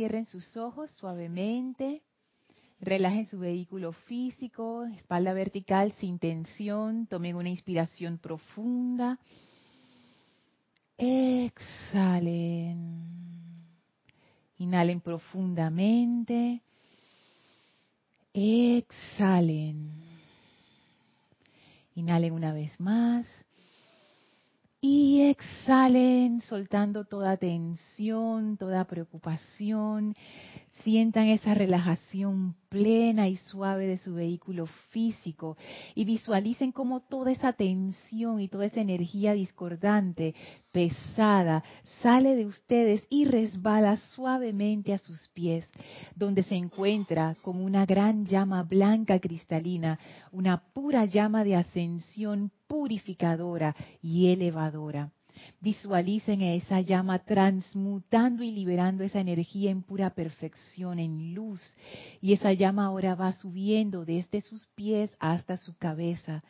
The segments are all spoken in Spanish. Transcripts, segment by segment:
cierren sus ojos suavemente, relajen su vehículo físico, espalda vertical sin tensión, tomen una inspiración profunda. Exhalen. Inhalen profundamente. Exhalen. Inhalen una vez más. Y exhalen soltando toda tensión, toda preocupación. Sientan esa relajación plena y suave de su vehículo físico y visualicen cómo toda esa tensión y toda esa energía discordante, pesada, sale de ustedes y resbala suavemente a sus pies, donde se encuentra como una gran llama blanca cristalina, una pura llama de ascensión purificadora y elevadora. Visualicen esa llama transmutando y liberando esa energía en pura perfección, en luz. Y esa llama ahora va subiendo desde sus pies hasta su cabeza,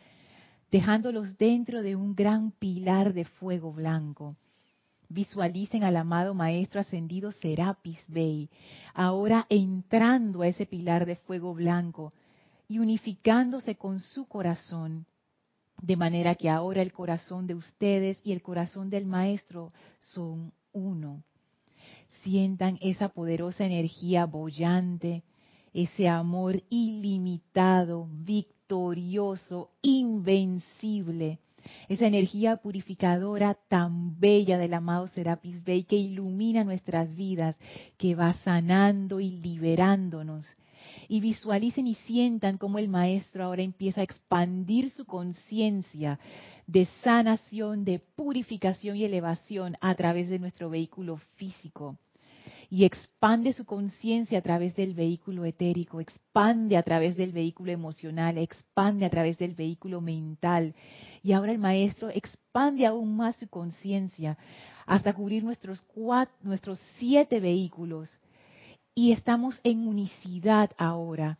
dejándolos dentro de un gran pilar de fuego blanco. Visualicen al amado Maestro Ascendido Serapis Bey, ahora entrando a ese pilar de fuego blanco y unificándose con su corazón de manera que ahora el corazón de ustedes y el corazón del Maestro son uno. Sientan esa poderosa energía bollante, ese amor ilimitado, victorioso, invencible, esa energía purificadora tan bella del amado Serapis Bey que ilumina nuestras vidas, que va sanando y liberándonos y visualicen y sientan cómo el maestro ahora empieza a expandir su conciencia de sanación, de purificación y elevación a través de nuestro vehículo físico. Y expande su conciencia a través del vehículo etérico, expande a través del vehículo emocional, expande a través del vehículo mental. Y ahora el maestro expande aún más su conciencia hasta cubrir nuestros, nuestros siete vehículos y estamos en unicidad ahora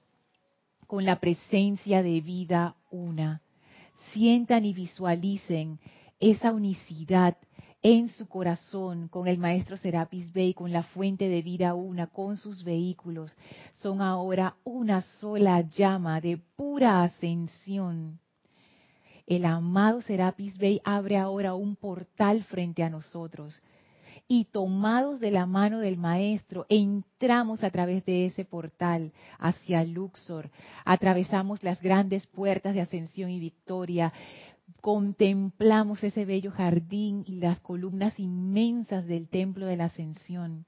con la presencia de vida una. Sientan y visualicen esa unicidad en su corazón con el maestro Serapis Bey, con la fuente de vida una, con sus vehículos. Son ahora una sola llama de pura ascensión. El amado Serapis Bey abre ahora un portal frente a nosotros y tomados de la mano del Maestro, entramos a través de ese portal hacia Luxor, atravesamos las grandes puertas de ascensión y victoria, contemplamos ese bello jardín y las columnas inmensas del templo de la ascensión.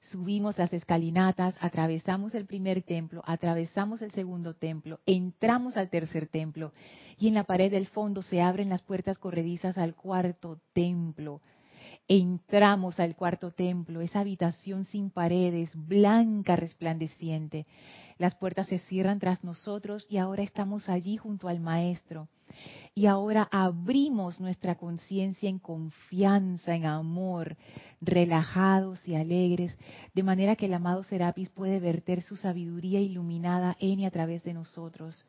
Subimos las escalinatas, atravesamos el primer templo, atravesamos el segundo templo, entramos al tercer templo y en la pared del fondo se abren las puertas corredizas al cuarto templo entramos al cuarto templo, esa habitación sin paredes, blanca, resplandeciente. Las puertas se cierran tras nosotros y ahora estamos allí junto al Maestro. Y ahora abrimos nuestra conciencia en confianza, en amor, relajados y alegres, de manera que el amado Serapis puede verter su sabiduría iluminada en y a través de nosotros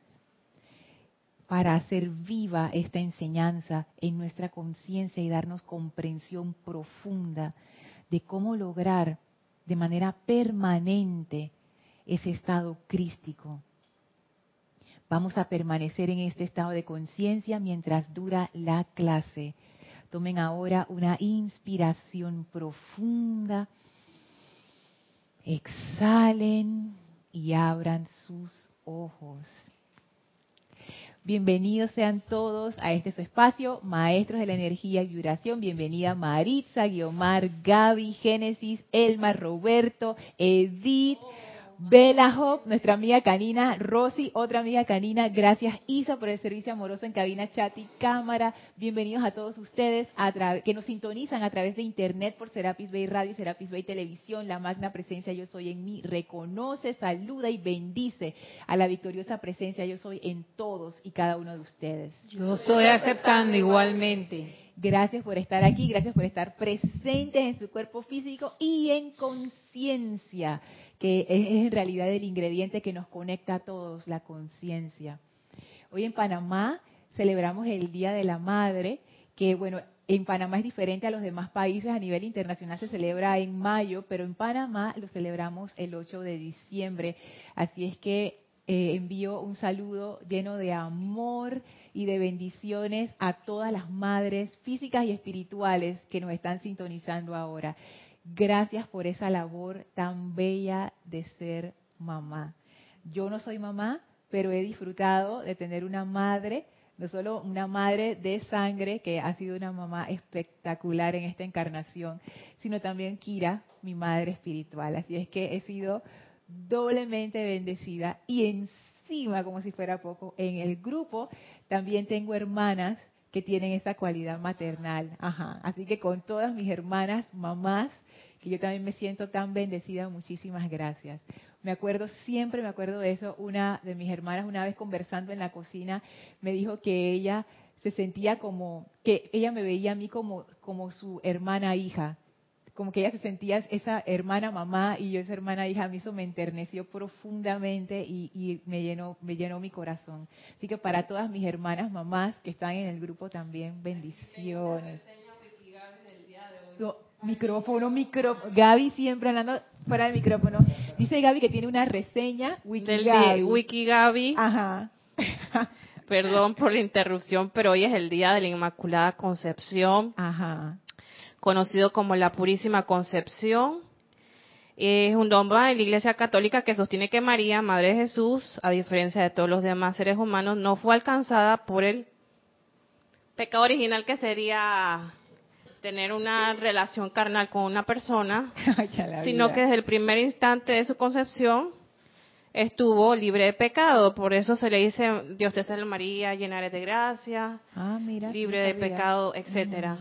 para hacer viva esta enseñanza en nuestra conciencia y darnos comprensión profunda de cómo lograr de manera permanente ese estado crístico. Vamos a permanecer en este estado de conciencia mientras dura la clase. Tomen ahora una inspiración profunda. Exhalen y abran sus ojos. Bienvenidos sean todos a este su espacio, Maestros de la Energía y Vibración. Bienvenida Maritza, Guiomar, Gaby, Génesis, Elma, Roberto, Edith. Bella Hope, nuestra amiga canina, Rosy, otra amiga canina, gracias Isa por el servicio amoroso en cabina, chat y cámara. Bienvenidos a todos ustedes que nos sintonizan a través de internet por Serapis Bay Radio, Serapis Bay Televisión, la magna presencia Yo Soy en mí. Reconoce, saluda y bendice a la victoriosa presencia Yo Soy en todos y cada uno de ustedes. Yo estoy aceptando igualmente. Gracias por estar aquí, gracias por estar presentes en su cuerpo físico y en conciencia que es en realidad el ingrediente que nos conecta a todos, la conciencia. Hoy en Panamá celebramos el Día de la Madre, que bueno, en Panamá es diferente a los demás países, a nivel internacional se celebra en mayo, pero en Panamá lo celebramos el 8 de diciembre. Así es que eh, envío un saludo lleno de amor y de bendiciones a todas las madres físicas y espirituales que nos están sintonizando ahora. Gracias por esa labor tan bella de ser mamá. Yo no soy mamá, pero he disfrutado de tener una madre no solo una madre de sangre, que ha sido una mamá espectacular en esta encarnación, sino también Kira, mi madre espiritual. Así es que he sido doblemente bendecida y encima, como si fuera poco, en el grupo también tengo hermanas que tienen esa cualidad maternal. Ajá. Así que con todas mis hermanas, mamás, que yo también me siento tan bendecida, muchísimas gracias. Me acuerdo, siempre me acuerdo de eso. Una de mis hermanas, una vez conversando en la cocina, me dijo que ella se sentía como, que ella me veía a mí como, como su hermana hija. Como que ella se sentía esa hermana mamá y yo esa hermana hija. A mí eso me enterneció profundamente y, y me, llenó, me llenó mi corazón. Así que para todas mis hermanas mamás que están en el grupo también, bendiciones. Micrófono, micrófono. Gaby siempre hablando fuera del micrófono. Dice Gaby que tiene una reseña Wiki Wiki Gaby. Ajá. Perdón por la interrupción, pero hoy es el día de la Inmaculada Concepción. Ajá. Conocido como la Purísima Concepción. Es un dogma de la Iglesia Católica que sostiene que María, Madre de Jesús, a diferencia de todos los demás seres humanos, no fue alcanzada por el pecado original que sería tener una relación carnal con una persona, sino que desde el primer instante de su concepción estuvo libre de pecado. Por eso se le dice, Dios te salve María, llena de gracia, ah, libre de pecado, etcétera.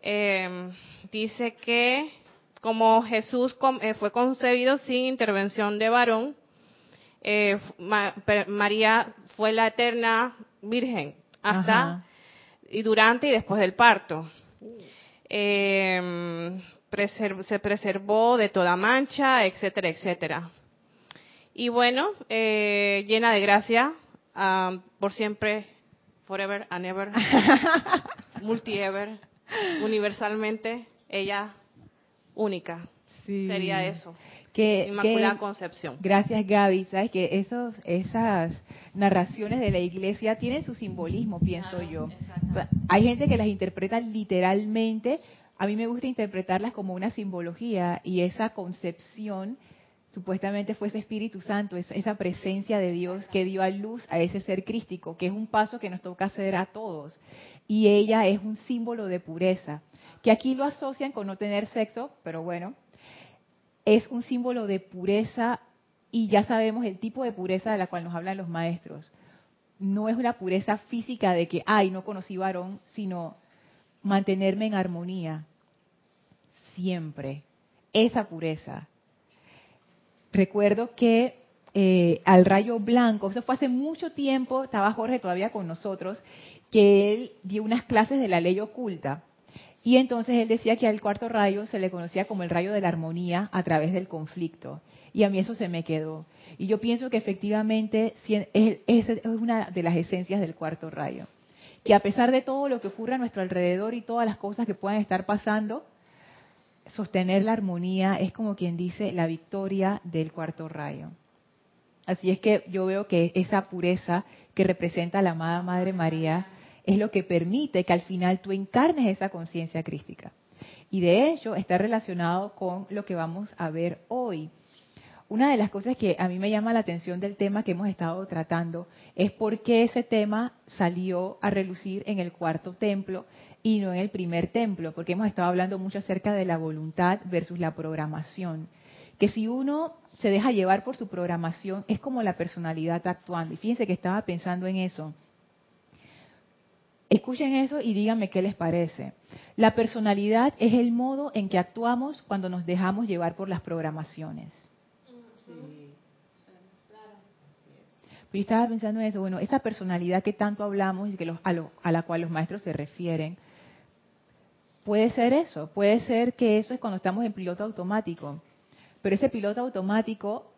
Em, dice que como Jesús eh, fue concebido sin intervención de varón, eh, María fue la eterna virgen hasta y durante y después del parto eh, se preservó de toda mancha, etcétera, etcétera. Y bueno, eh, llena de gracia, um, por siempre, forever and ever, multi-ever, universalmente, ella única. Sería eso. Que, Inmaculada Concepción. Gracias, Gaby. Sabes que esos, esas narraciones de la iglesia tienen su simbolismo, pienso yo. Hay gente que las interpreta literalmente. A mí me gusta interpretarlas como una simbología y esa concepción supuestamente fue ese Espíritu Santo, esa, esa presencia de Dios que dio a luz a ese ser crístico, que es un paso que nos toca hacer a todos. Y ella es un símbolo de pureza, que aquí lo asocian con no tener sexo, pero bueno, es un símbolo de pureza y ya sabemos el tipo de pureza de la cual nos hablan los maestros. No es una pureza física de que, ay, no conocí varón, sino mantenerme en armonía. Siempre. Esa pureza. Recuerdo que eh, al rayo blanco, eso fue hace mucho tiempo, estaba Jorge todavía con nosotros, que él dio unas clases de la ley oculta. Y entonces él decía que al cuarto rayo se le conocía como el rayo de la armonía a través del conflicto. Y a mí eso se me quedó. Y yo pienso que efectivamente es, una de las esencias del cuarto rayo. Que a pesar de todo lo que ocurre a nuestro alrededor y todas las cosas que puedan estar pasando, sostener la armonía es como quien dice la victoria del cuarto rayo. Así es que yo veo que esa pureza que representa la amada Madre María es lo que permite que al final tú encarnes esa conciencia crística. Y de hecho está relacionado con lo que vamos a ver hoy. Una de las cosas que a mí me llama la atención del tema que hemos estado tratando es por qué ese tema salió a relucir en el cuarto templo y no en el primer templo, porque hemos estado hablando mucho acerca de la voluntad versus la programación. Que si uno se deja llevar por su programación, es como la personalidad actuando. Y fíjense que estaba pensando en eso. Escuchen eso y díganme qué les parece. La personalidad es el modo en que actuamos cuando nos dejamos llevar por las programaciones. Yo estaba pensando en eso, bueno, esa personalidad que tanto hablamos y que a la cual los maestros se refieren, puede ser eso, puede ser que eso es cuando estamos en piloto automático, pero ese piloto automático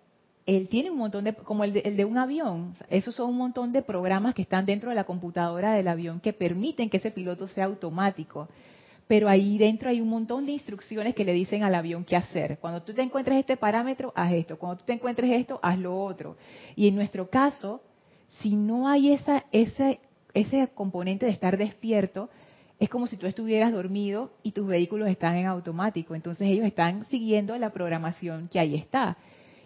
él tiene un montón de, como el de, un avión, esos son un montón de programas que están dentro de la computadora del avión que permiten que ese piloto sea automático. pero ahí dentro hay un montón de instrucciones que le dicen al avión qué hacer. Cuando tú te encuentres este parámetro, haz esto. Cuando tú te encuentres esto, haz lo otro. Y en nuestro caso, si no hay esa, ese, ese componente de estar despierto, es como si tú estuvieras dormido y tus vehículos están en automático. Entonces ellos están siguiendo la programación que ahí está.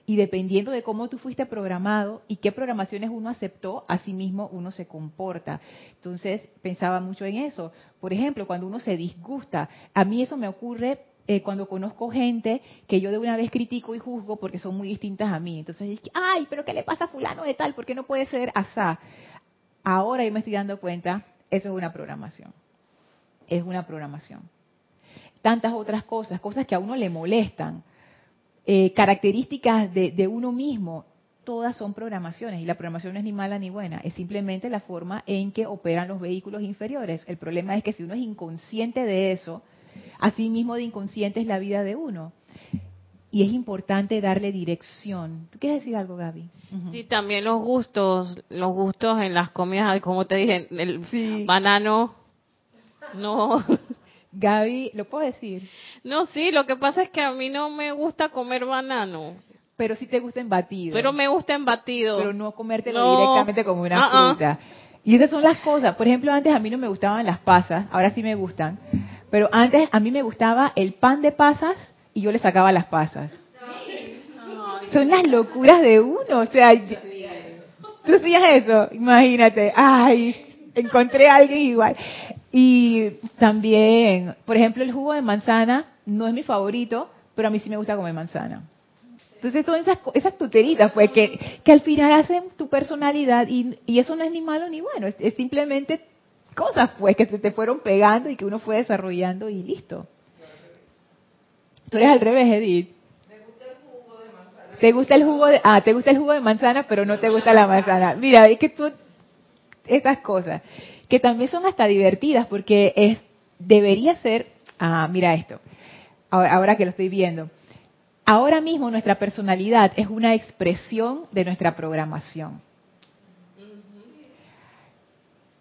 Y dependiendo de cómo tú fuiste programado y qué programaciones uno aceptó, así mismo uno se comporta. Entonces pensaba mucho en eso. Por ejemplo, cuando uno se disgusta, a mí eso me ocurre eh, cuando conozco gente que yo de una vez critico y juzgo porque son muy distintas a mí. Entonces, ay, pero ¿qué le pasa a fulano de tal? ¿Por qué no puede ser asá? Ahora yo me estoy dando cuenta, eso es una programación. Es una programación. Tantas otras cosas, cosas que a uno le molestan, eh, características de, de uno mismo, todas son programaciones y la programación no es ni mala ni buena, es simplemente la forma en que operan los vehículos inferiores. El problema es que si uno es inconsciente de eso, así mismo de inconsciente es la vida de uno. Y es importante darle dirección. ¿Tú quieres decir algo, Gaby? Sí, también los gustos, los gustos en las comidas, como te dije, el banano, no. Gaby, ¿lo puedo decir? No, sí, lo que pasa es que a mí no me gusta comer banano. Pero sí te gusta en batido. Pero me gusta en batido. Pero no comértelo directamente como una ah, ah. fruta. Y esas son las cosas. Por ejemplo, antes a mí no me gustaban las pasas, ahora sí me gustan. Pero antes a mí me gustaba el pan de pasas y yo le sacaba las pasas. Son las locuras de uno. O sea, tú hacías eso, imagínate. Ay, encontré a alguien igual. Y también, por ejemplo, el jugo de manzana no es mi favorito, pero a mí sí me gusta comer manzana. Entonces, todas esas, esas tuteritas, pues, que, que al final hacen tu personalidad y, y eso no es ni malo ni bueno, es, simplemente cosas, pues, que se te fueron pegando y que uno fue desarrollando y listo. Tú eres al revés, Edith. Te gusta el jugo de ah, te gusta el jugo de manzana, pero no te gusta la manzana. Mira, es que tú estas cosas que también son hasta divertidas porque es debería ser, ah, mira esto. Ahora que lo estoy viendo. Ahora mismo nuestra personalidad es una expresión de nuestra programación.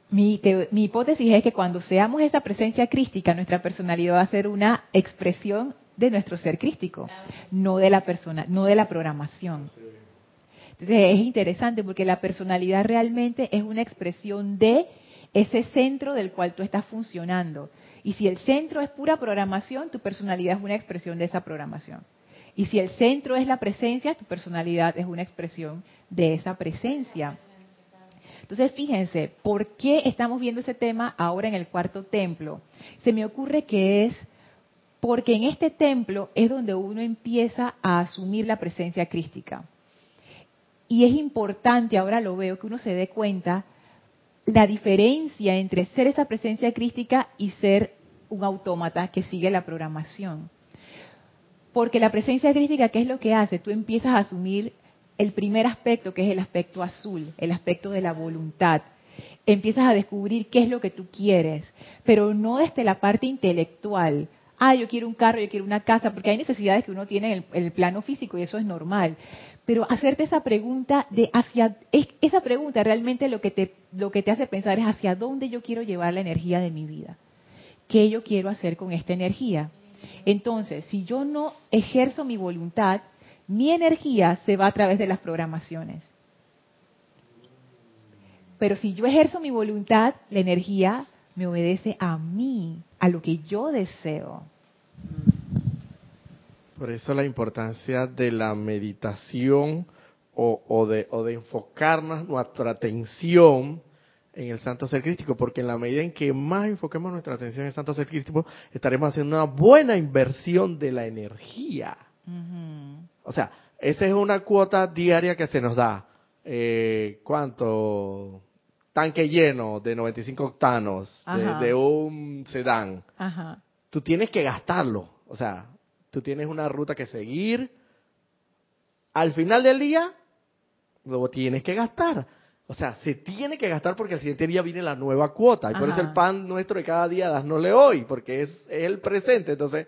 Mi, mi, hipótesis es que cuando seamos esa presencia crística, nuestra personalidad va a ser una expresión de nuestro ser crístico, no de la persona, no de la programación. Entonces es interesante porque la personalidad realmente es una expresión de ese centro del cual tú estás funcionando. Y si el centro es pura programación, tu personalidad es una expresión de esa programación. Y si el centro es la presencia, tu personalidad es una expresión de esa presencia. Entonces, fíjense, ¿por qué estamos viendo ese tema ahora en el cuarto templo? Se me ocurre que es porque en este templo es donde uno empieza a asumir la presencia crística. Y es importante, ahora lo veo, que uno se dé cuenta la diferencia entre ser esa presencia crística y ser un autómata que sigue la programación. Porque la presencia crítica, ¿qué es lo que hace? Tú empiezas a asumir el primer aspecto, que es el aspecto azul, el aspecto de la voluntad. Empiezas a descubrir qué es lo que tú quieres, pero no desde la parte intelectual. Ah, yo quiero un carro, yo quiero una casa, porque hay necesidades que uno tiene en el, plano físico y eso es normal. Pero hacerte esa pregunta de hacia esa pregunta realmente lo que te lo que te hace pensar es hacia dónde yo quiero llevar la energía de mi vida. ¿Qué yo quiero hacer con esta energía? Entonces, si yo no ejerzo mi voluntad, mi energía se va a través de las programaciones. Pero si yo ejerzo mi voluntad, la energía me obedece a mí, a lo que yo deseo. Por eso la importancia de la meditación o, de, o de enfocarnos nuestra atención en el santo ser crístico, porque en la medida en que más enfoquemos nuestra atención en el santo ser crístico, estaremos haciendo una buena inversión de la energía. O sea, esa es una cuota diaria que se nos da. Eh, ¿Cuánto? Tanque lleno de 95 octanos de, un sedán. Tú tienes que gastarlo. O sea, tú tienes una ruta que seguir. Al final del día, luego tienes que gastar. O sea, se tiene que gastar porque al siguiente día viene la nueva cuota. Y por eso el pan nuestro de cada día, dasnosle hoy, porque es, el presente. Entonces,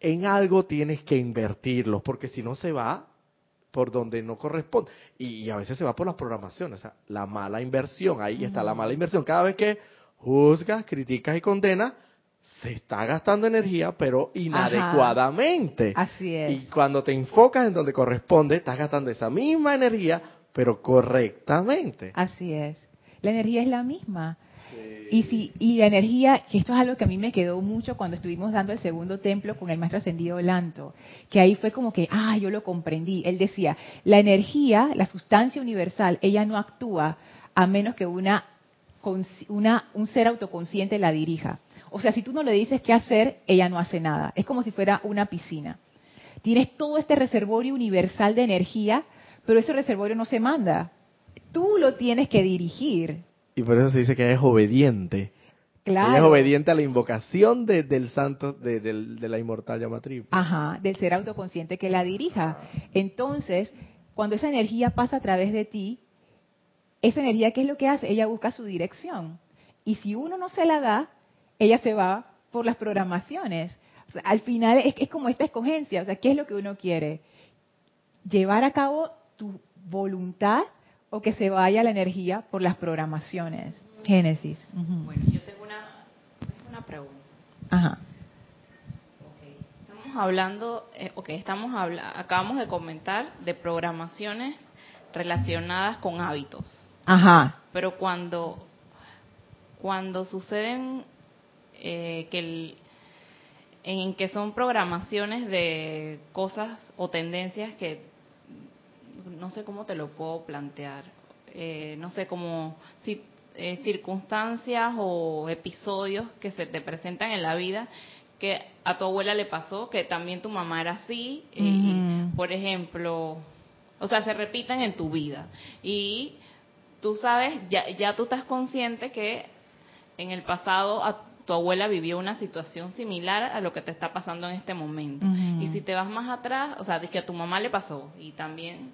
en algo tienes que invertirlo, porque si no se va por donde no corresponde. Y, a veces se va por las programaciones, o sea, la mala inversión, ahí está la mala inversión. Cada vez que juzgas, criticas y condenas, se está gastando energía, pero inadecuadamente. Así es. Y cuando te enfocas en donde corresponde, estás gastando esa misma energía, pero correctamente. Así es. La energía es la misma. Y si y la energía, que esto es algo que a mí me quedó mucho cuando estuvimos dando el segundo templo con el maestro ascendido Lanto, que ahí fue como que, ah, yo lo comprendí. Él decía, la energía, la sustancia universal, ella no actúa a menos que una, una un ser autoconsciente la dirija. O sea, si tú no le dices qué hacer, ella no hace nada. Es como si fuera una piscina. Tienes todo este reservorio universal de energía, pero ese reservorio no se manda. Tú lo tienes que dirigir. Y por eso se dice que ella es obediente. Claro. Ella es obediente a la invocación del santo, de, la inmortal llama triple. Ajá, del ser autoconsciente que la dirija. Entonces, cuando esa energía pasa a través de ti, esa energía, ¿qué es lo que hace? Ella busca su dirección. Y si uno no se la da, ella se va por las programaciones. al final es, es como esta escogencia, o sea, ¿qué es lo que uno quiere? Llevar a cabo tu voluntad o que se vaya la energía por las programaciones. Génesis. Bueno, yo tengo una, pregunta. Ajá. Estamos hablando, eh, ok, estamos acabamos de comentar de programaciones relacionadas con hábitos. Ajá. Pero cuando, cuando suceden eh, que en que son programaciones de cosas o tendencias que no sé cómo te lo puedo plantear, eh, no sé cómo si, eh, circunstancias o episodios que se te presentan en la vida que a tu abuela le pasó, que también tu mamá era así, y, por ejemplo, o sea, se repiten en tu vida. Y tú sabes, ya, ya tú estás consciente que en el pasado a tu abuela vivió una situación similar a lo que te está pasando en este momento. Y si te vas más atrás, o sea, es que a tu mamá le pasó y también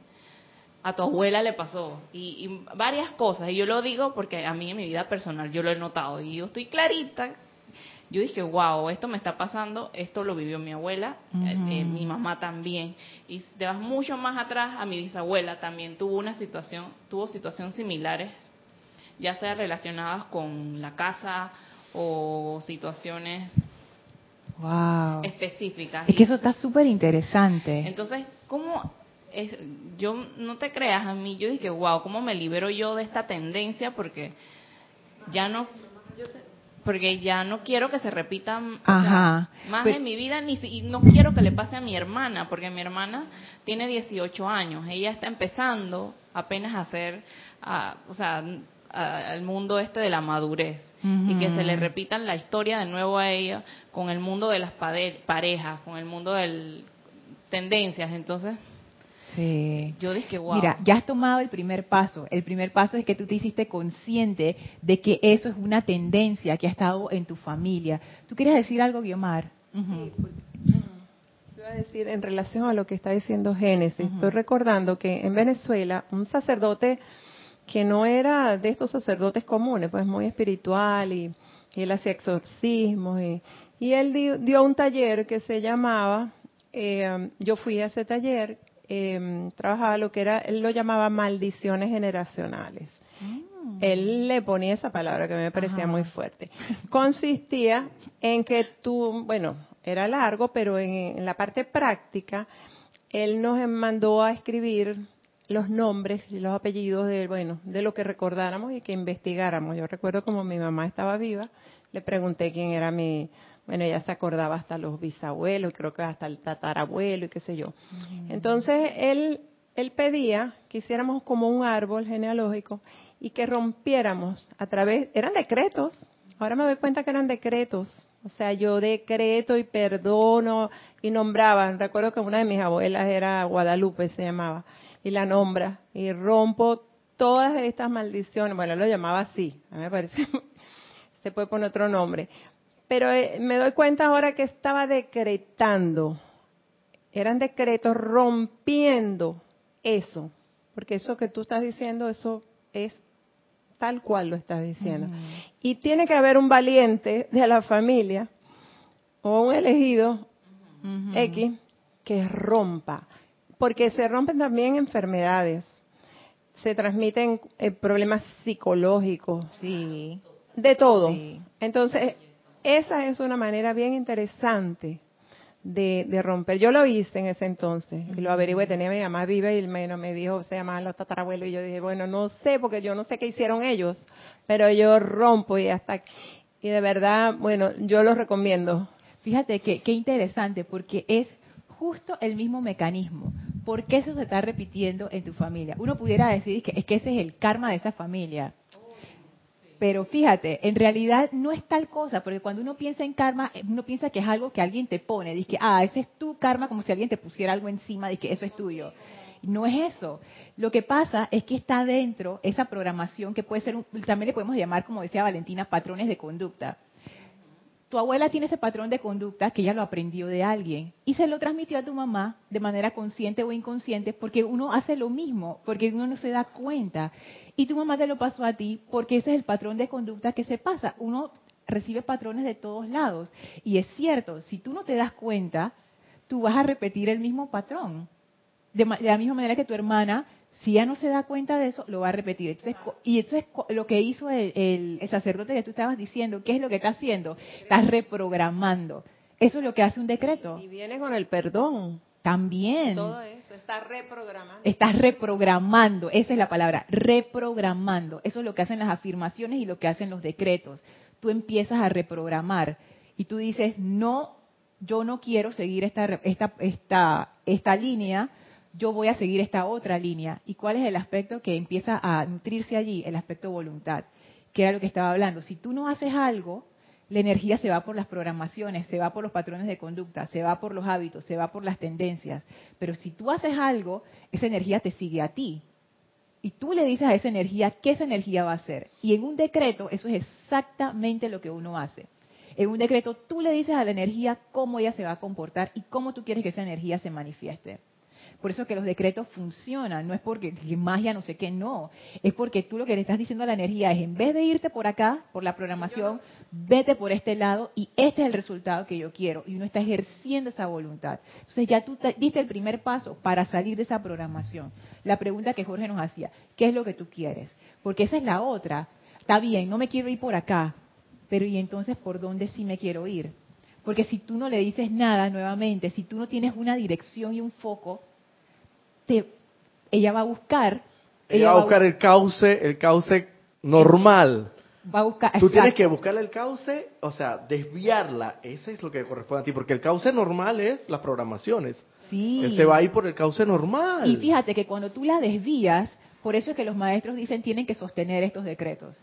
a tu abuela le pasó y, varias cosas. Y yo lo digo porque a mí en mi vida personal yo lo he notado y yo estoy clarita. Yo dije, wow, esto me está pasando, esto lo vivió mi abuela, eh, eh, mi mamá también. Y te vas mucho más atrás, a mi bisabuela también tuvo una situación, tuvo situaciones similares, ya sea relacionadas con la casa o situaciones wow. específicas. Es que eso está súper interesante. Entonces, ¿cómo es, yo no te creas a mí, yo dije, wow, ¿cómo me libero yo de esta tendencia? Porque ya no, porque ya no quiero que se repitan más en mi vida, ni y no quiero que le pase a mi hermana, porque mi hermana tiene 18 años, ella está empezando apenas a hacer, o sea, al mundo este de la madurez y que se le repitan la historia de nuevo a ella con el mundo de las parejas, con el mundo de tendencias, entonces Sí. Yo dije, wow. Mira, ya has tomado el primer paso. El primer paso es que tú te hiciste consciente de que eso es una tendencia que ha estado en tu familia. ¿Tú quieres decir algo, Guiomar? Sí, Yo a decir en relación a lo que está diciendo Génesis. Estoy recordando que en Venezuela un sacerdote que no era de estos sacerdotes comunes, pues muy espiritual y, él hacía exorcismos y, y él dio, un taller que se llamaba, eh, yo fui a ese taller eh, trabajaba lo que era, él lo llamaba maldiciones generacionales. Mm. Él le ponía esa palabra que me parecía muy fuerte. Consistía en que tú, bueno, era largo, pero en, la parte práctica, él nos mandó a escribir los nombres y los apellidos de, bueno, de lo que recordáramos y que investigáramos. Yo recuerdo como mi mamá estaba viva, le pregunté quién era mi, bueno, ella se acordaba hasta los bisabuelos, creo que hasta el tatarabuelo y qué sé yo. Entonces, él, él pedía que hiciéramos como un árbol genealógico y que rompiéramos a través, eran decretos, ahora me doy cuenta que eran decretos, o sea, yo decreto y perdono y nombraba, recuerdo que una de mis abuelas era Guadalupe, se llamaba, y la nombra, y rompo todas estas maldiciones, bueno, lo llamaba así, a mí me parece, se puede poner otro nombre, pero eh, me doy cuenta ahora que estaba decretando. Eran decretos rompiendo eso. Porque eso que tú estás diciendo, eso es tal cual lo estás diciendo. Y tiene que haber un valiente de la familia o un elegido X que rompa. Porque se rompen también enfermedades. Se transmiten eh, problemas psicológicos. Sí de todo. Sí. Entonces, esa es una manera bien interesante de, de romper. Yo lo hice en ese entonces y lo averigué. Tenía mi mamá viva y me, me dijo, se llamaban los tatarabuelos. Y yo dije, bueno, no sé, porque yo no sé qué hicieron ellos, pero yo rompo y hasta. Y de verdad, bueno, yo los recomiendo. Fíjate que qué interesante, porque es justo el mismo mecanismo. ¿Por qué eso se está repitiendo en tu familia? Uno pudiera decir que es que ese es el karma de esa familia. Pero fíjate, en realidad no es tal cosa, porque cuando uno piensa en karma, uno piensa que es algo que alguien te pone. Dice ah, ese es tu karma, como si alguien te pusiera algo encima, que eso es tuyo. No es eso. Lo que pasa es que está dentro esa programación que puede ser, un- también le podemos llamar, como decía Valentina, patrones de conducta. Tu abuela tiene ese patrón de conducta que ella lo aprendió de alguien y se lo transmitió a tu mamá de manera consciente o inconsciente porque uno hace lo mismo, porque uno no se da cuenta. Y tu mamá te lo pasó a ti porque ese es el patrón de conducta que se pasa. Uno recibe patrones de todos lados. Y es cierto, si tú no te das cuenta, tú vas a repetir el mismo patrón. De, de la misma manera que tu hermana, si ya no se da cuenta de eso, lo va a repetir. Entonces, y entonces co- lo que hizo el, el- el sacerdote que tú estabas diciendo, ¿qué es lo que está haciendo? Está reprogramando. Eso es lo que hace un decreto. Y viene con el perdón. También. Todo eso está reprogramado. Estás reprogramando, esa es la palabra, reprogramando. Eso es lo que hacen las afirmaciones y lo que hacen los decretos. Tú empiezas a reprogramar y tú dices, no, yo no quiero seguir esta, esta, esta, esta línea, yo voy a seguir esta otra línea. ¿Y cuál es el aspecto que empieza a nutrirse allí? El aspecto voluntad, que era lo que estaba hablando. Si tú no haces algo, la energía se va por las programaciones, se va por los patrones de conducta, se va por los hábitos, se va por las tendencias. Pero si tú haces algo, esa energía te sigue a ti. Y tú le dices a esa energía qué esa energía va a hacer. Y en un decreto, eso es exactamente lo que uno hace. En un decreto, tú le dices a la energía cómo ella se va a comportar y cómo tú quieres que esa energía se manifieste. Por eso que los decretos funcionan, no es porque que magia no sé qué, no. Es porque tú lo que le estás diciendo a la energía es, en vez de irte por acá, por la programación, vete por este lado y este es el resultado que yo quiero. Y uno está ejerciendo esa voluntad. Entonces ya tú te- diste el primer paso para salir de esa programación. La pregunta que Jorge nos hacía, ¿qué es lo que tú quieres? Porque esa es la otra. Está bien, no me quiero ir por acá, pero ¿y entonces por dónde sí me quiero ir? Porque si tú no le dices nada nuevamente, si tú no tienes una dirección y un foco, te- ella va a buscar. Ella va a buscar el cauce, el cauce normal. va a buscar- Tú tienes que buscarle el cauce, o sea, desviarla. Ese es lo que corresponde a ti, porque el cauce normal es las programaciones. Sí. Él se va a ir por el cauce normal. Y fíjate que cuando tú la desvías, por eso es que los maestros dicen tienen que sostener estos decretos.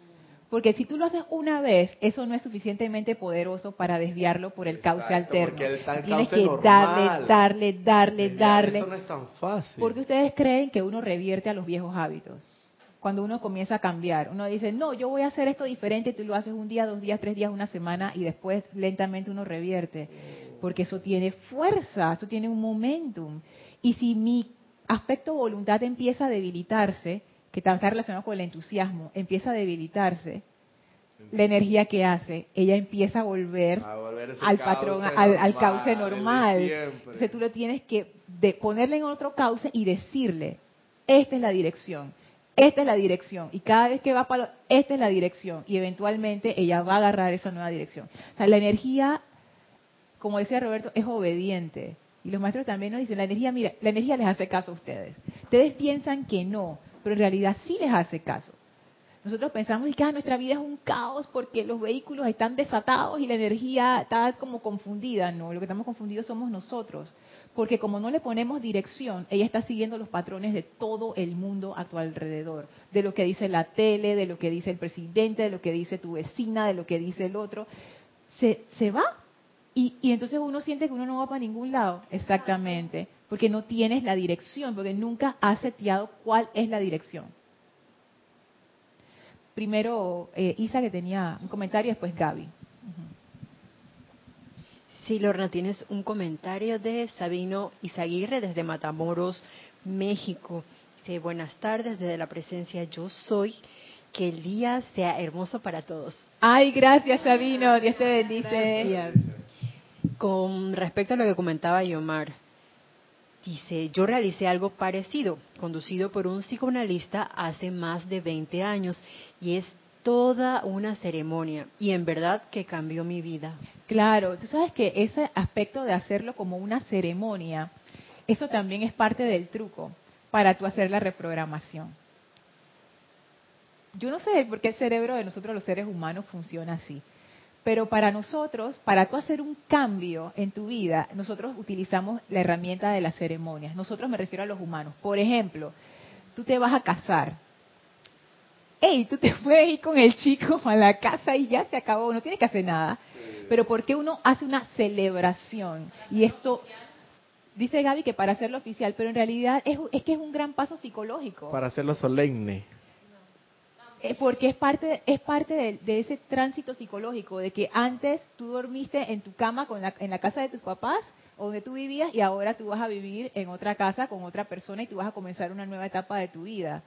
Porque si tú lo haces una vez, eso no es suficientemente poderoso para desviarlo por el cauce alterno. el Tienes que normal. darle, darle, darle, darle. Eso no es tan fácil. Porque ustedes creen que uno revierte a los viejos hábitos. Cuando uno comienza a cambiar, uno dice, no, yo voy a hacer esto diferente, tú lo haces un día, dos días, tres días, una semana y después lentamente uno revierte. Porque eso tiene fuerza, eso tiene un momentum. Y si mi aspecto voluntad empieza a debilitarse, que está relacionado con el entusiasmo, empieza a debilitarse, la energía que hace, ella empieza a volver A volver ese al cauce patrón, al, al cauce normal. Entonces tú lo tienes que de ponerle en otro cauce y decirle, esta es la dirección, esta es la dirección. Y cada vez que va para esta es la dirección. Y eventualmente ella va a agarrar esa nueva dirección. O sea, la energía, como decía Roberto, es obediente. Y los maestros también nos dicen, la energía, mira, la energía les hace caso a ustedes. Ustedes piensan que no, pero en realidad sí les hace caso. Nosotros pensamos que ah, nuestra vida es un caos porque los vehículos están desatados y la energía está como confundida. No, lo que estamos confundidos somos nosotros. Porque como no le ponemos dirección, ella está siguiendo los patrones de todo el mundo a tu alrededor. De lo que dice la tele, de lo que dice el presidente, de lo que dice tu vecina, de lo que dice el otro. Se, se va. Y, y entonces uno siente que uno no va para ningún lado. Exactamente. Porque no tienes la dirección, porque nunca has seteado cuál es la dirección primero eh, Isa que tenía un comentario después Gaby. Sí, Lorna, tienes un comentario de Sabino Izaguirre desde Matamoros, México. Dice, buenas tardes desde la presencia Yo Soy. Que el día sea hermoso para todos. Ay, gracias Sabino, Dios te bendice. Gracias. Con respecto a lo que comentaba Yomar, dice, yo realicé algo parecido, conducido por un psicoanalista hace más de 20 años, y es toda una ceremonia y en verdad que cambió mi vida. Claro, tú sabes que ese aspecto de hacerlo como una ceremonia, eso también es parte del truco para tú hacer la reprogramación. Yo no sé por qué el cerebro de nosotros los seres humanos funciona así, pero para nosotros, para tú hacer un cambio en tu vida, nosotros utilizamos la herramienta de las ceremonias. Nosotros me refiero a los humanos. Por ejemplo, tú te vas a casar. Hey, tú te puedes ir con el chico a la casa y ya se acabó, no tienes que hacer nada. Pero ¿por qué uno hace una celebración? Y esto, dice Gaby que para hacerlo oficial, pero en realidad es, es que es un gran paso psicológico. Para hacerlo solemne. Eh, porque es parte es parte de, de, ese tránsito psicológico de que antes tú dormiste en tu cama con la, en la casa de tus papás donde tú vivías y ahora tú vas a vivir en otra casa con otra persona y tú vas a comenzar una nueva etapa de tu vida.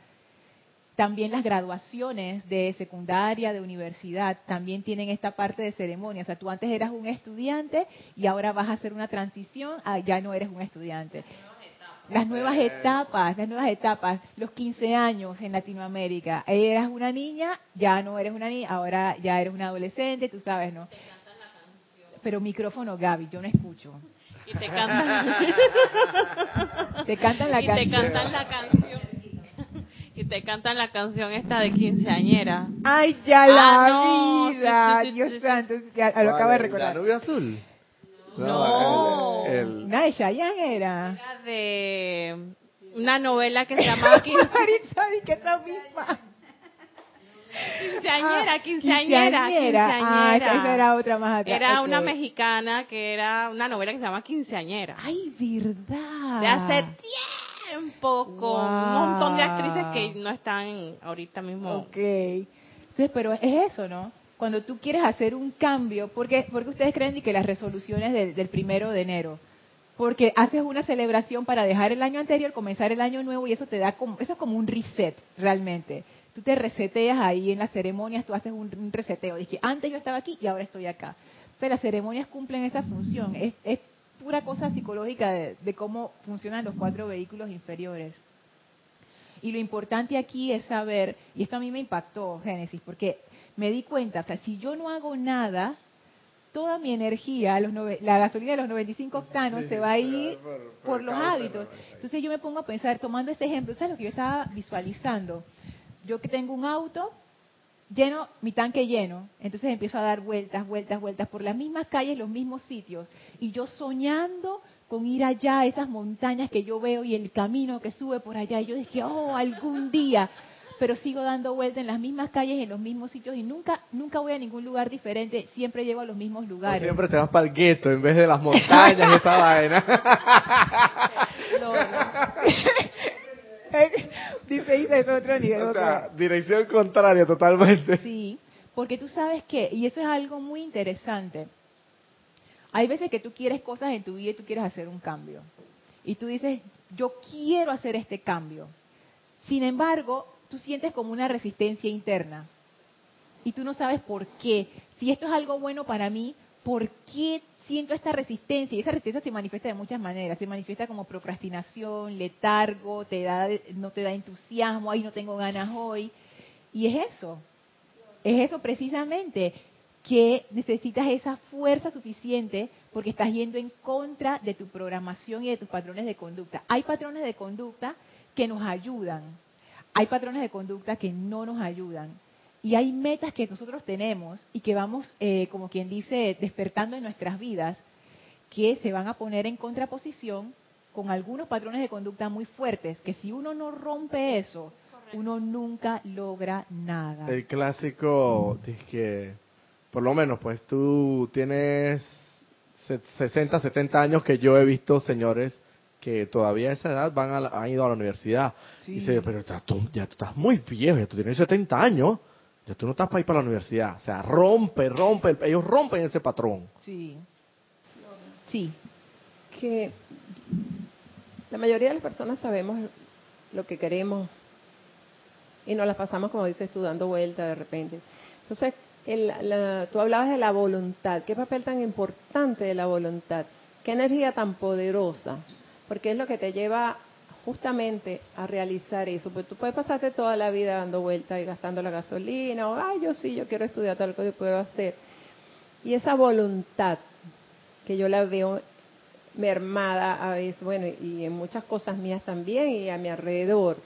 También las graduaciones de secundaria, de universidad, también tienen esta parte de ceremonia. O sea, tú antes eras un estudiante y ahora vas a hacer una transición a ya no eres un estudiante las nuevas etapas, las nuevas etapas, los 15 años en Latinoamérica. Eras una niña, ya no eres una niña, ahora ya eres una adolescente, tú sabes, ¿no? Te cantan la canción. Pero micrófono, Gaby, yo no escucho. Y te cantan, te cantan la y canción. te cantan la canción. Y te cantan la canción esta de quinceañera. Ay, ya Ah, la no, vida, sí, sí, Dios sí, sí. santo, ya lo acabo de ¿La recordar. nube azul? No. el- el- Chayanne era. Era de una novela que se llamaba Quin- Maritza, di que esa misma. Quinceañera, Ah, quinceañera, Ah, quinceañera. esa, esa era otra más atrás. Era ok. una mexicana que era una novela que se llama Quinceañera. Ay, verdad. De hace tiempo, con un montón de actrices Wow. que no están ahorita mismo. Ok. Entonces, pero es eso, ¿no? Cuando tú quieres hacer un cambio, porque porque ustedes creen que las resoluciones del, del primero de enero, porque haces una celebración para dejar el año anterior, comenzar el año nuevo y eso te da como eso es como un reset realmente. Tú te reseteas ahí en las ceremonias, tú haces un, reseteo. Dije, antes yo estaba aquí y ahora estoy acá. Entonces las ceremonias cumplen esa función. Es, es pura cosa psicológica de, de cómo funcionan los cuatro vehículos inferiores. Y lo importante aquí es saber, y esto a mí me impactó, Génesis, porque me di cuenta, o sea, si yo no hago nada, toda mi energía, los nove- la gasolina de los 95 octanos, Sí, se va a ir por- por, por los hábitos. Entonces yo me pongo a pensar, tomando este ejemplo, ¿sabes lo que yo estaba visualizando? Yo que tengo un auto, lleno, mi tanque lleno, entonces empiezo a dar vueltas, vueltas, vueltas por las mismas calles, los mismos sitios, y yo soñando con ir allá a esas montañas que yo veo y el camino que sube por allá, y yo dije, oh, algún día, pero sigo dando vueltas en las mismas calles, en los mismos sitios, y nunca, nunca voy a ningún lugar diferente, siempre llego a los mismos O lugares. siempre te vas para el gueto en vez de las montañas y esa vaina. No, no. Dice, dice, es otro nivel. o sea, dirección contraria totalmente. Sí, porque tú sabes que, y eso es algo muy interesante, hay veces que tú quieres cosas en tu vida y tú quieres hacer un cambio. Y tú dices, yo quiero hacer este cambio. Sin embargo, tú sientes como una resistencia interna. Y tú no sabes por qué. Si esto es algo bueno para mí, ¿por qué siento esta resistencia? Y esa resistencia se manifiesta de muchas maneras. Se manifiesta como procrastinación, letargo, te da, no te da entusiasmo, ay, no tengo ganas hoy. Y es eso. Es eso precisamente, que necesitas esa fuerza suficiente porque estás yendo en contra de tu programación y de tus patrones de conducta. Hay patrones de conducta que nos ayudan, hay patrones de conducta que no nos ayudan. Y hay metas que nosotros tenemos y que vamos, eh, como quien dice, despertando en nuestras vidas, que se van a poner en contraposición con algunos patrones de conducta muy fuertes, que si uno no rompe eso, uno nunca logra nada. El clásico, que por lo menos, pues tú tienes se- 60, 70 años que yo he visto señores que todavía a esa edad van a la- han ido a la universidad. Sí. Y dice, pero ya tú, ya tú estás muy viejo, ya tú tienes 70 años, ya tú no estás para ir para la universidad. O sea, rompe, rompe, ellos rompen ese patrón. Sí. Sí. que la mayoría de las personas sabemos lo que queremos y nos las pasamos, como dices tú, dando vuelta de repente. Entonces, el- la- tú hablabas de la voluntad. ¿Qué papel tan importante de la voluntad? ¿Qué energía tan poderosa? Porque es lo que te lleva justamente a realizar eso. Pues tú puedes pasarte toda la vida dando vueltas y gastando la gasolina, o, ay, yo sí, yo quiero estudiar tal cosa que puedo hacer. Y esa voluntad que yo la veo mermada a veces, bueno, y en muchas cosas mías también y a mi alrededor.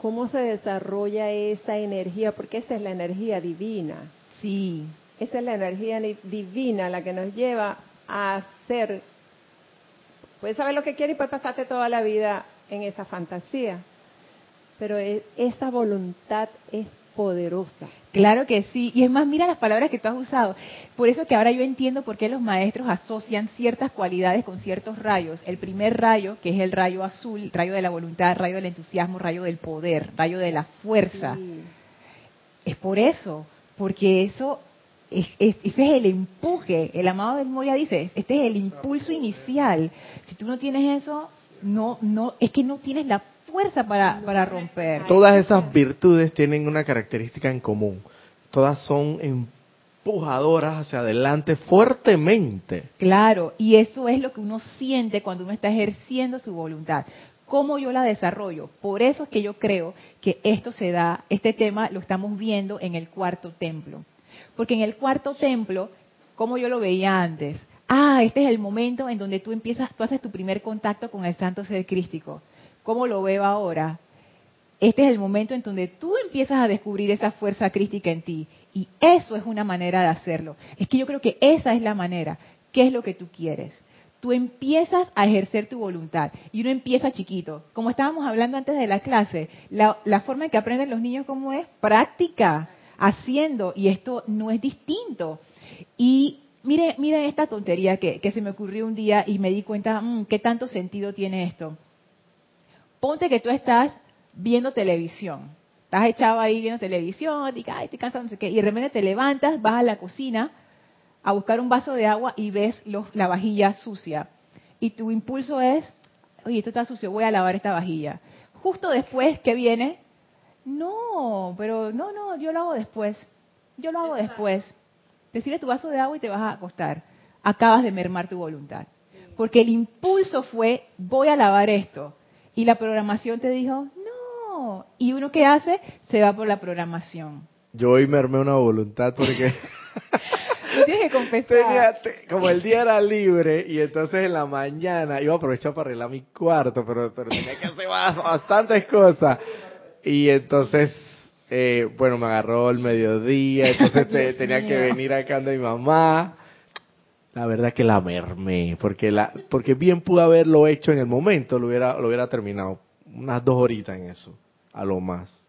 ¿Cómo se desarrolla esa energía? Porque esa es la energía divina. Sí. Esa es la energía divina la que nos lleva a hacer. Puedes saber lo que quieres y puedes pasarte toda la vida en esa fantasía. Pero e, esa voluntad es poderosa. Claro que sí. Y es más, mira las palabras que tú has usado. Por eso que ahora yo entiendo por qué los maestros asocian ciertas cualidades con ciertos rayos. El primer rayo, que es el rayo azul, rayo de la voluntad, rayo del entusiasmo, rayo del poder, rayo de la fuerza. Es por eso, porque eso es, ese es el empuje. El amado de Moria dice, este es el impulso inicial. Si tú no tienes eso, no, no, es que no tienes la fuerza para, para romper. Todas esas virtudes tienen una característica en común. Todas son empujadoras hacia adelante fuertemente. Claro, y eso es lo que uno siente cuando uno está ejerciendo su voluntad. ¿Cómo yo la desarrollo? Por eso es que yo creo que esto se da, este tema lo estamos viendo en el cuarto templo. Porque en el cuarto templo, como yo lo veía antes, ah, este es el momento en donde tú empiezas, tú haces tu primer contacto con el santo ser crístico. ¿Cómo lo veo ahora? Este es el momento en donde tú empiezas a descubrir esa fuerza crítica en ti. Y eso es una manera de hacerlo. Es que yo creo que esa es la manera. ¿Qué es lo que tú quieres? Tú empiezas a ejercer tu voluntad y uno empieza chiquito. Como estábamos hablando antes de la clase, la, forma en que aprenden los niños, ¿cómo es? Práctica, haciendo. Y esto no es distinto. Y mire, mire esta tontería que, se me ocurrió un día y me di cuenta, mm, ¿qué tanto sentido tiene esto? ponte que tú estás viendo televisión. Estás echado ahí viendo televisión, y ay, estoy cansado, no sé qué. Y de repente te levantas, vas a la cocina a buscar un vaso de agua y ves la vajilla sucia. Y tu impulso es, oye, esto está sucio, voy a lavar esta vajilla. Justo después que viene, no, pero no, no, yo lo hago después. Yo lo hago después. Te sirves tu vaso de agua y te vas a acostar. Acabas de mermar tu voluntad. Porque el impulso fue, voy a lavar esto. Y la programación te dijo, no. Y uno que hace, se va por la programación. Yo hoy me armé una voluntad porque... tienes que confesar. como el día era libre y entonces en la mañana iba a aprovechar para arreglar mi cuarto, pero, pero tenía que hacer bastantes cosas. Y entonces, eh, bueno, me agarró el mediodía, entonces tenía que venir acá donde mi mamá la verdad que la mermé, porque la, porque bien pude haberlo hecho en el momento, lo hubiera, lo hubiera terminado. Unas dos horitas en eso, a lo más.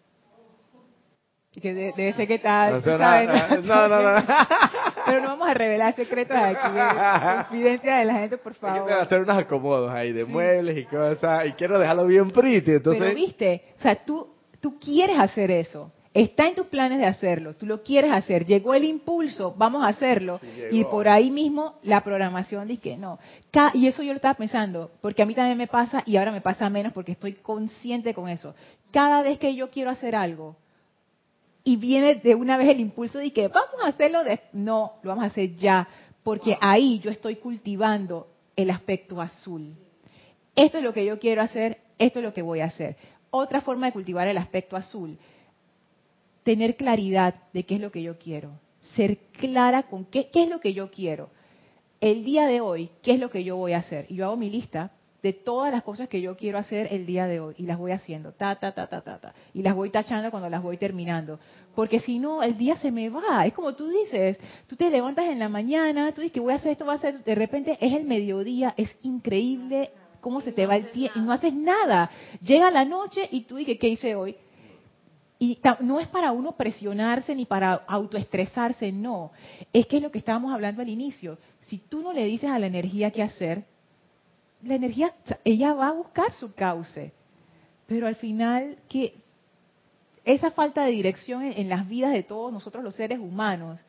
Y que debe ser que tal. No, no, no, Pero no vamos a revelar secretos aquí, de confidencia de la gente, por favor. Hay que hacer unos acomodos ahí de muebles y cosas, y quiero dejarlo bien pretty, entonces... Pero viste, o sea, tú, tú quieres hacer eso Está en tus planes de hacerlo, tú lo quieres hacer, llegó el impulso, vamos a hacerlo. y por ahí mismo la programación dice que no. Y eso yo lo estaba pensando, porque a mí también me pasa y ahora me pasa menos porque estoy consciente con eso. Cada vez que yo quiero hacer algo y viene de una vez el impulso de que vamos a hacerlo, de... no, lo vamos a hacer ya, porque ahí yo estoy cultivando el aspecto azul. Esto es lo que yo quiero hacer, esto es lo que voy a hacer. Otra forma de cultivar el aspecto azul. Tener claridad de qué es lo que yo quiero, ser clara con qué, es lo que yo quiero. El día de hoy, ¿qué es lo que yo voy a hacer? Y yo hago mi lista de todas las cosas que yo quiero hacer el día de hoy. Y las voy haciendo, ta, ta, ta, ta, ta, ta, y las voy tachando cuando las voy terminando, porque si no, el día se me va, es como tú dices, tú te levantas en la mañana, tú dices que voy a hacer esto, voy a hacer, de repente es el mediodía, es increíble cómo se te va el tiempo y no haces nada, llega la noche y tú dices, ¿qué hice hoy? Y no es para uno presionarse ni para autoestresarse, no. Es que es lo que estábamos hablando al inicio. Si tú no le dices a la energía qué hacer, la energía, ella va a buscar su cauce. Pero al final, que esa falta de dirección en, las vidas de todos nosotros los seres humanos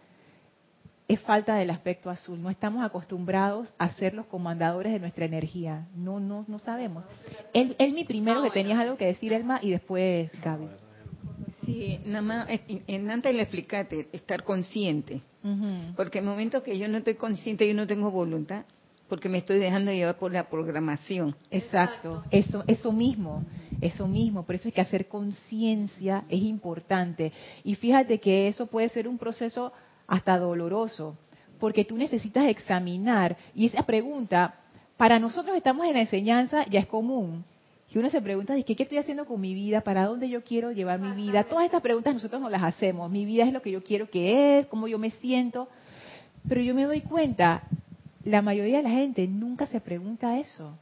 es falta del aspecto azul. No estamos acostumbrados a ser los comandadores de nuestra energía. No, no, no sabemos. Él, él mi primero que tenías algo que decir, Elma, y después Gaby. Sí, nada más, eh, en antes le explicaste, estar consciente. Porque en el momento que yo no estoy consciente, yo no tengo voluntad, porque me estoy dejando llevar por la programación. Exacto, eso, eso mismo, eso mismo. Por eso es que hacer conciencia es importante. Y fíjate que eso puede ser un proceso hasta doloroso, porque tú necesitas examinar. Y esa pregunta, para nosotros estamos en la enseñanza, ya es común. Y uno se pregunta, ¿qué, ¿qué estoy haciendo con mi vida? ¿Para dónde yo quiero llevar mi vida? Todas estas preguntas nosotros no las hacemos. Mi vida es lo que yo quiero que es, cómo yo me siento. Pero yo me doy cuenta la mayoría de la gente nunca se pregunta eso.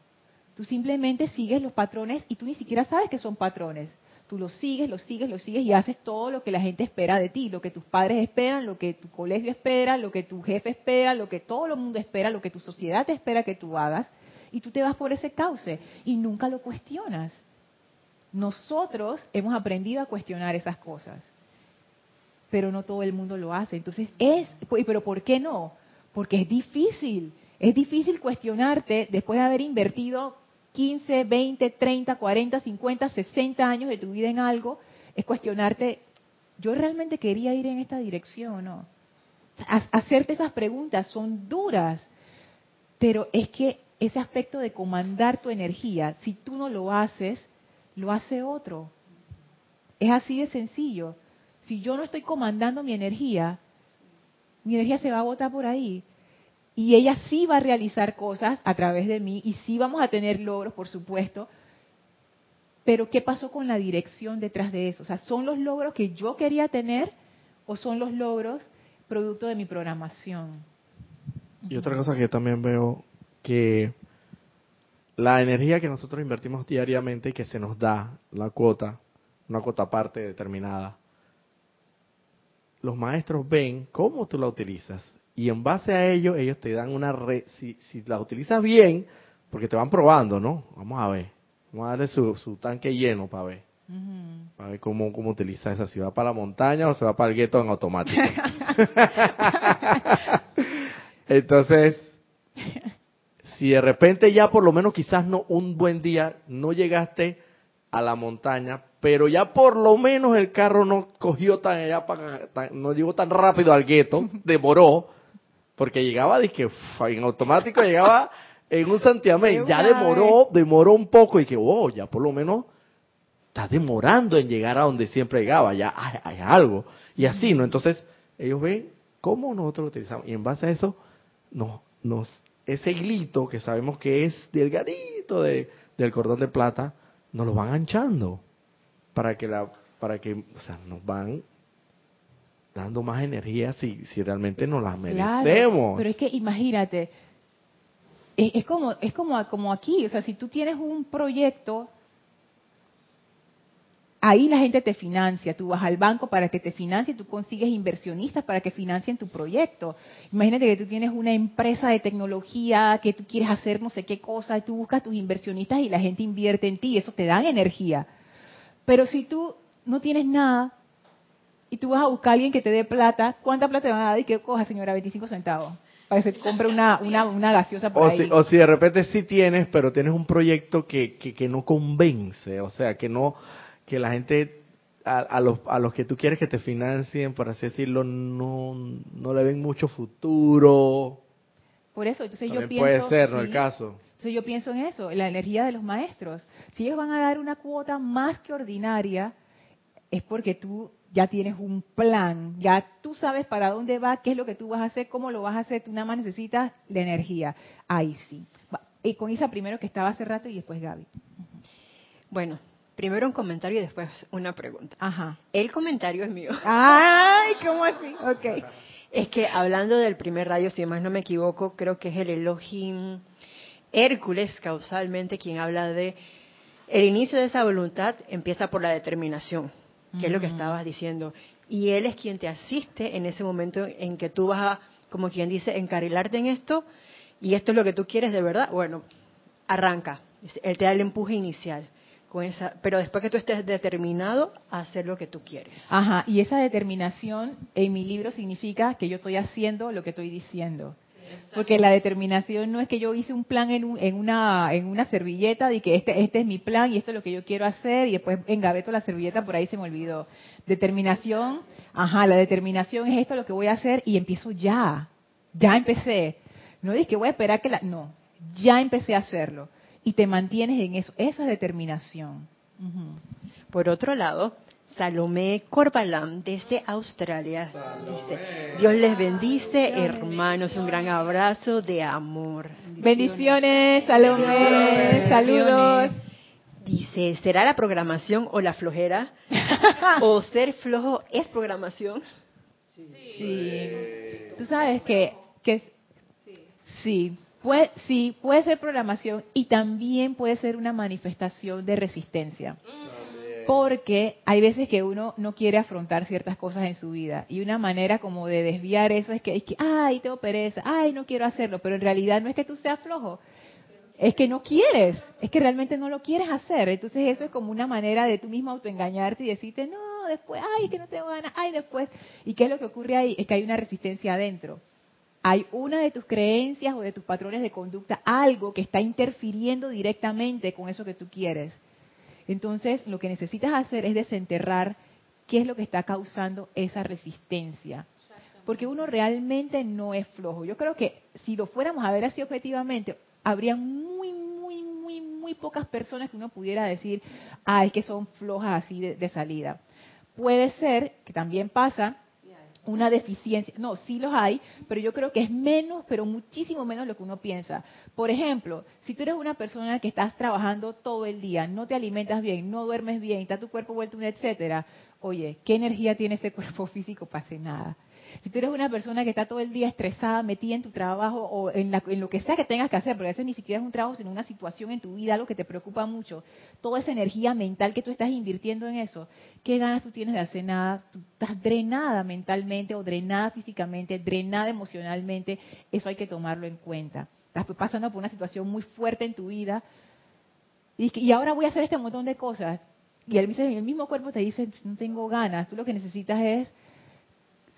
Tú simplemente sigues los patrones y tú ni siquiera sabes que son patrones. Tú los sigues, los sigues, los sigues y haces todo lo que la gente espera de ti, lo que tus padres esperan, lo que tu colegio espera, lo que tu jefe espera, lo que todo el mundo espera, lo que tu sociedad te espera que tú hagas, y tú te vas por ese cauce y nunca lo cuestionas. Nosotros hemos aprendido a cuestionar esas cosas, pero no todo el mundo lo hace. Entonces, es, pero ¿por qué no? porque es difícil. Es difícil cuestionarte después de haber invertido 15, 20, 30, 40, 50, 60 años de tu vida en algo, es cuestionarte, ¿yo realmente quería ir en esta dirección o no? Hacerte esas preguntas son duras, pero es que ese aspecto de comandar tu energía, si tú no lo haces, lo hace otro. Es así de sencillo. Si yo no estoy comandando mi energía, mi energía se va a botar por ahí. Y ella sí va a realizar cosas a través de mí y sí vamos a tener logros, por supuesto. Pero ¿qué pasó con la dirección detrás de eso? O sea, ¿son los logros que yo quería tener o son los logros producto de mi programación? Y otra cosa que también veo que la energía que nosotros invertimos diariamente y que se nos da la cuota, una cuota aparte determinada, los maestros ven cómo tú la utilizas y en base a ello ellos te dan una red, si, si la utilizas bien, porque te van probando, ¿no? Vamos a ver, vamos a darle su, tanque lleno para ver. Para ver cómo, cómo utiliza esa, si va para la montaña o se va para el gueto en automático. Entonces, si de repente ya por lo menos quizás no un buen día no llegaste a la montaña, pero ya por lo menos el carro no cogió tan allá no llegó tan rápido al gueto, demoró, porque llegaba, dije, en automático llegaba en un santiamén, ya demoró, demoró un poco y que, oh, ya por lo menos está demorando en llegar a donde siempre llegaba, ya hay, algo. Y así, ¿no? Entonces, ellos ven cómo nosotros lo utilizamos. Y en base a eso, nos, nos, ese hilito que sabemos que es delgadito de, del cordón de plata, nos lo van anchando para que la para que o sea nos van dando más energía si si realmente nos las merecemos pero es que imagínate es, como es como como aquí o sea si tú tienes un proyecto ahí la gente te financia, tú vas al banco para que te financie, tú consigues inversionistas para que financien tu proyecto. Imagínate que tú tienes una empresa de tecnología, que tú quieres hacer no sé qué cosa, y tú buscas tus inversionistas y la gente invierte en ti, eso te da energía. Pero si tú no tienes nada y tú vas a buscar a alguien que te dé plata, ¿cuánta plata te van a dar y qué coja, señora? 25 centavos. Para que se compre una, una, una gaseosa por o ahí. Si, o si de repente sí tienes, pero tienes un proyecto que, que, que no convence, o sea, que no, que la gente a, los, a los que tú quieres que te financien, por así decirlo, no, no le ven mucho futuro. Por eso, entonces yo pienso... Puede ser, ¿no? El caso. Entonces yo pienso en eso, en la energía de los maestros. Si ellos van a dar una cuota más que ordinaria, es porque tú ya tienes un plan, ya tú sabes para dónde va, qué es lo que tú vas a hacer, cómo lo vas a hacer, tú nada más necesitas la energía. Ahí sí. Y con Isa primero que estaba hace rato y después Gaby. Bueno, primero un comentario y después una pregunta. Ajá. El comentario es mío. Ay, ¿cómo así? Ok. Es que hablando del primer rayo, si más no me equivoco, creo que es el Elohim Hércules causalmente quien habla de el inicio de esa voluntad empieza por la determinación, que es lo que estabas diciendo. Y él es quien te asiste en ese momento en que tú vas a, como quien dice, encarrilarte en esto y esto es lo que tú quieres de verdad. Bueno, arranca. Él te da el empuje inicial. Con esa, pero después que tú estés determinado a hacer lo que tú quieres. Ajá, y esa determinación en mi libro significa que yo estoy haciendo lo que estoy diciendo. Porque la determinación no es que yo hice un plan en, una, en una servilleta de que este, este es mi plan y esto es lo que yo quiero hacer y después engaveto la servilleta, por ahí se me olvidó. Determinación, ajá, la determinación es esto lo que voy a hacer y empiezo ya. Ya empecé. No dices que voy a esperar que la... No, ya empecé a hacerlo. Y te mantienes en eso. Eso es determinación. Por otro lado, Salomé Corbalán desde Australia dice, Dios les bendice, hermanos, un gran abrazo de amor. Bendiciones, Salomé, saludos. Dice, ¿será la programación o la flojera? ¿O ser flojo es programación? Sí. Tú sabes que, que sí, puede, sí, puede ser programación y también puede ser una manifestación de resistencia. Porque hay veces que uno no quiere afrontar ciertas cosas en su vida y una manera como de desviar eso es que, es que ay, tengo pereza, ay, no quiero hacerlo, pero en realidad no es que tú seas flojo, es que no quieres, es que realmente no lo quieres hacer. Entonces eso es como una manera de tú mismo autoengañarte y decirte, no, después, ay, que no tengo ganas, ay, después. ¿Y qué es lo que ocurre ahí? Es que hay una resistencia adentro. Hay una de tus creencias o de tus patrones de conducta, algo que está interfiriendo directamente con eso que tú quieres. Entonces, lo que necesitas hacer es desenterrar qué es lo que está causando esa resistencia. Porque uno realmente no es flojo. Yo creo que si lo fuéramos a ver así objetivamente, habría muy, muy, muy, muy pocas personas que uno pudiera decir, ah, es que son flojas así de, de salida. Puede ser, que también pasa, una deficiencia. No, sí los hay, pero yo creo que es menos, pero muchísimo menos lo que uno piensa. Por ejemplo, si tú eres una persona que estás trabajando todo el día, no te alimentas bien, no duermes bien, está tu cuerpo vuelto etcétera, oye, ¿qué energía tiene ese cuerpo físico para hacer nada? Si tú eres una persona que está todo el día estresada, metida en tu trabajo o en, la- en lo que sea que tengas que hacer, porque a veces ni siquiera es un trabajo, sino una situación en tu vida, algo que te preocupa mucho, toda esa energía mental que tú estás invirtiendo en eso, ¿qué ganas tú tienes de hacer nada? Tú estás drenada mentalmente o drenada físicamente, drenada emocionalmente, eso hay que tomarlo en cuenta. Estás pasando por una situación muy fuerte en tu vida y, y ahora voy a hacer este montón de cosas. Y el, el mismo cuerpo te dice, no tengo ganas, tú lo que necesitas es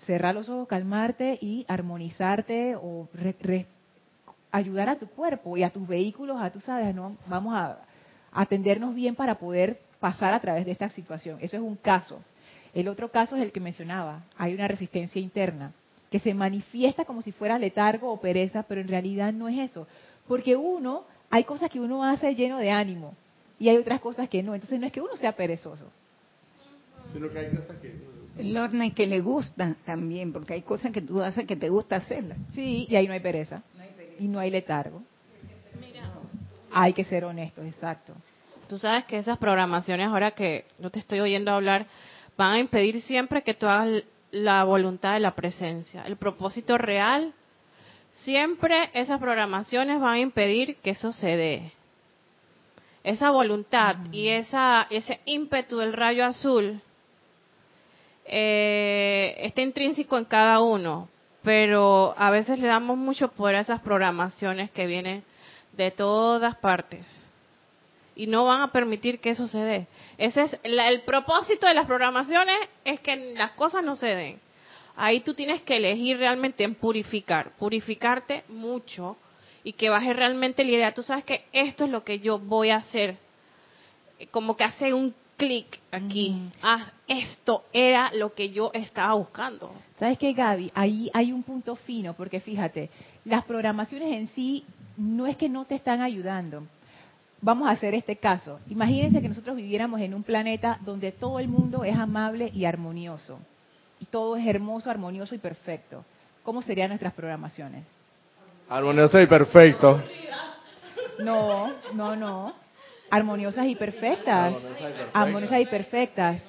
cerrar los ojos, calmarte y armonizarte o re- ayudar a tu cuerpo y a tus vehículos, a tú sabes, no vamos a atendernos bien para poder pasar a través de esta situación. Eso es un caso. El otro caso es el que mencionaba. Hay una resistencia interna que se manifiesta como si fuera letargo o pereza, pero en realidad no es eso. Porque uno, hay cosas que uno hace lleno de ánimo y hay otras cosas que no. Entonces no es que uno sea perezoso. Sino que hay cosas que... Lorna, y que le gusta también, porque hay cosas que tú haces que te gusta hacerlas. Sí, y ahí no hay pereza. Y no hay letargo. Hay que ser honestos, exacto. Tú sabes que esas programaciones, ahora que no te estoy oyendo hablar, van a impedir siempre que tú hagas la voluntad de la presencia. El propósito real, siempre esas programaciones van a impedir que eso se dé. Esa voluntad y esa ese ímpetu del rayo azul eh, está intrínseco en cada uno, pero a veces le damos mucho poder a esas programaciones que vienen de todas partes y no van a permitir que eso se dé. Ese es el propósito de las programaciones es que las cosas no se den. Ahí tú tienes que elegir realmente en purificar, purificarte mucho y que baje realmente la idea. Tú sabes que esto es lo que yo voy a hacer. Como que hace un clic aquí. Ah, esto era lo que yo estaba buscando. ¿Sabes qué, Gaby? Ahí hay un punto fino, porque fíjate, las programaciones en sí no es que no te están ayudando. Vamos a hacer este caso. Imagínense que nosotros viviéramos en un planeta donde todo el mundo es amable y armonioso. Y todo es hermoso, armonioso y perfecto. ¿Cómo serían nuestras programaciones? Armonioso y perfecto. No, no, no. Armoniosas y perfectas. Armoniosas y perfectas.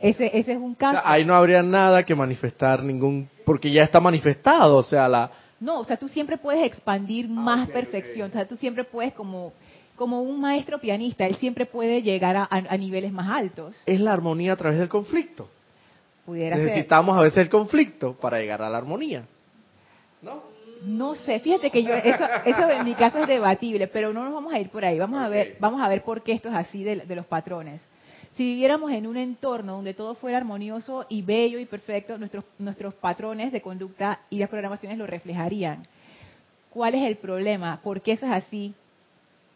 Ese, ese es un O caso. sea, ahí no habría nada que manifestar ningún, porque ya está manifestado, o sea, la, No, o sea, tú siempre puedes expandir Ah, más perfección. O sea, tú siempre puedes, como, como un maestro pianista, él siempre puede llegar a, a- a niveles más altos. es la armonía a través del conflicto. Pudiera ser. Necesitamos a veces el conflicto para llegar a la armonía. No sé, fíjate que yo, eso, eso en mi caso es debatible, pero no nos vamos a ir por ahí. Vamos a ver, vamos a ver por qué esto es así de, de los patrones. Si viviéramos en un entorno donde todo fuera armonioso y bello y perfecto, nuestros, nuestros patrones de conducta y las programaciones lo reflejarían. ¿Cuál es el problema? ¿Por qué eso es así?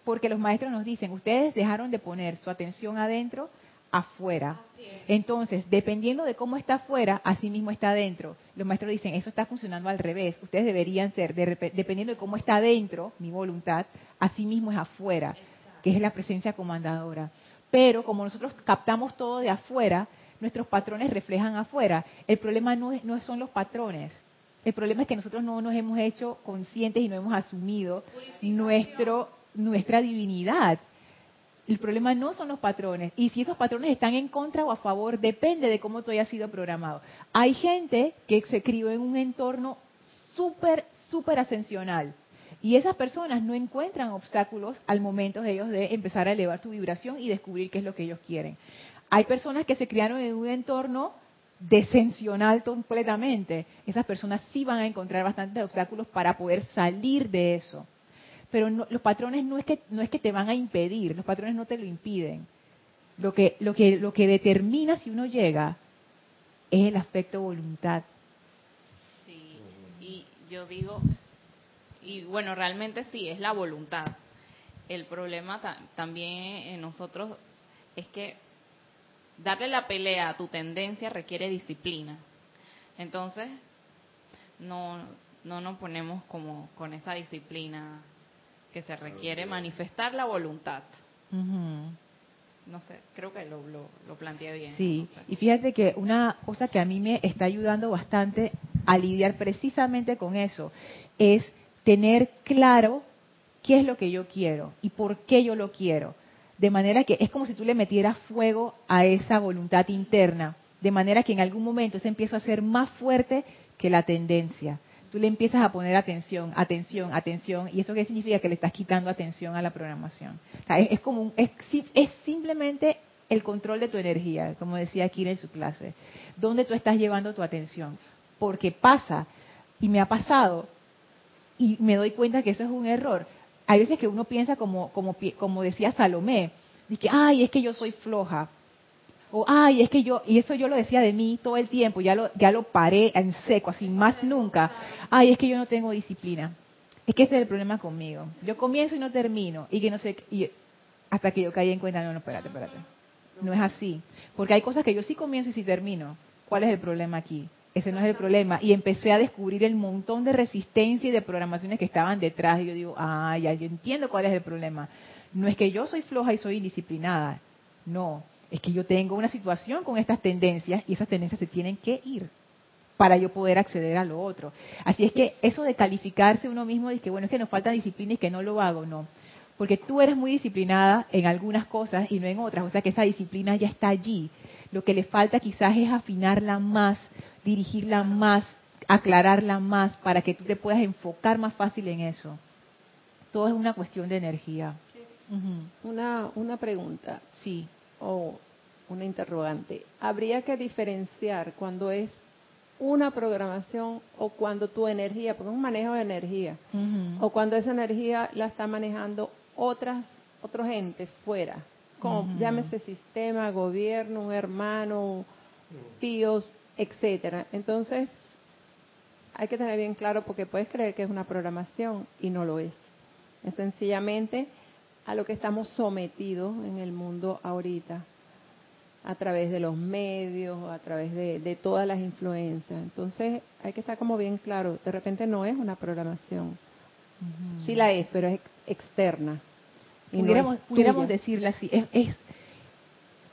Porque los maestros nos dicen, ustedes dejaron de poner su atención adentro afuera. Entonces, dependiendo de cómo está afuera, así mismo está adentro. Los maestros dicen, eso está funcionando al revés. Ustedes deberían ser, dependiendo de cómo está adentro, mi voluntad, así mismo es afuera, que es la presencia comandadora. Pero como nosotros captamos todo de afuera, nuestros patrones reflejan afuera. El problema no, es, no son los patrones. El problema es que nosotros no nos hemos hecho conscientes y no hemos asumido nuestro, nuestra divinidad. El problema no son los patrones. Y si esos patrones están en contra o a favor, depende de cómo tú hayas sido programado. Hay gente que se crió en un entorno súper, súper ascensional. Y esas personas no encuentran obstáculos al momento de ellos de empezar a elevar su vibración y descubrir qué es lo que ellos quieren. Hay personas que se criaron en un entorno descensional completamente. Esas personas sí van a encontrar bastantes obstáculos para poder salir de eso. Pero los patrones no es que no es que te van a impedir, los patrones no te lo impiden. Lo que lo que lo que determina si uno llega es el aspecto voluntad. Sí, y yo digo y bueno, realmente sí es la voluntad. El problema también en nosotros es que darle la pelea a tu tendencia requiere disciplina. Entonces, no, no nos ponemos como con esa disciplina que se requiere manifestar la voluntad. No sé, creo que lo, lo, planteé bien. Sí, y fíjate que una cosa que a mí me está ayudando bastante a lidiar precisamente con eso es tener claro qué es lo que yo quiero y por qué yo lo quiero. De manera que es como si tú le metieras fuego a esa voluntad interna, de manera que en algún momento se empieza a ser más fuerte que la tendencia. Tú le empiezas a poner atención, atención, atención, y eso qué significa que le estás quitando atención a la programación. es, como es, es simplemente el control de tu energía, como decía Kira en su clase, dónde tú estás llevando tu atención, porque pasa y me ha pasado y me doy cuenta que eso es un error hay veces que uno piensa como, como, como decía Salomé, que, ay, es que yo soy floja. O, ay, es que yo, y eso yo lo decía de mí todo el tiempo, ya lo, ya lo paré en seco, así más nunca. Ay, es que yo no tengo disciplina. Es que ese es el problema conmigo. Yo comienzo y no termino. Y que no sé, y hasta que yo caí en cuenta, no, no, espérate, espérate. No es así. Porque hay cosas que yo sí comienzo y sí termino. ¿Cuál es el problema aquí? ese no es el problema. Y empecé a descubrir el montón de resistencia y de programaciones que estaban detrás. Y yo digo, ah, ya, yo entiendo cuál es el problema. No es que yo soy floja y soy indisciplinada. No, es que yo tengo una situación con estas tendencias y esas tendencias se tienen que ir para yo poder acceder a lo otro. Así es que eso de calificarse uno mismo, de que bueno, es que nos falta disciplina y que no lo hago, no. Porque tú eres muy disciplinada en algunas cosas y no en otras. O sea que esa disciplina ya está allí. Lo que le falta quizás es afinarla más dirigirla más, aclararla más para que tú te puedas enfocar más fácil en eso. Todo es una cuestión de energía. una, una pregunta. Sí. O una interrogante. ¿Habría que diferenciar cuando es una programación o cuando tu energía, porque es un manejo de energía, o cuando esa energía la está manejando otras, otros entes fuera, como llámese sistema, gobierno, un hermano, tíos, etcétera. Entonces, hay que tener bien claro porque puedes creer que es una programación y no lo es. Es sencillamente a lo que estamos sometidos en el mundo ahorita, a través de los medios, a través de, todas las influencias. Entonces, hay que estar como bien claro, de repente no es una programación. Sí la es, pero es externa. Y pudiéramos, decirla así, es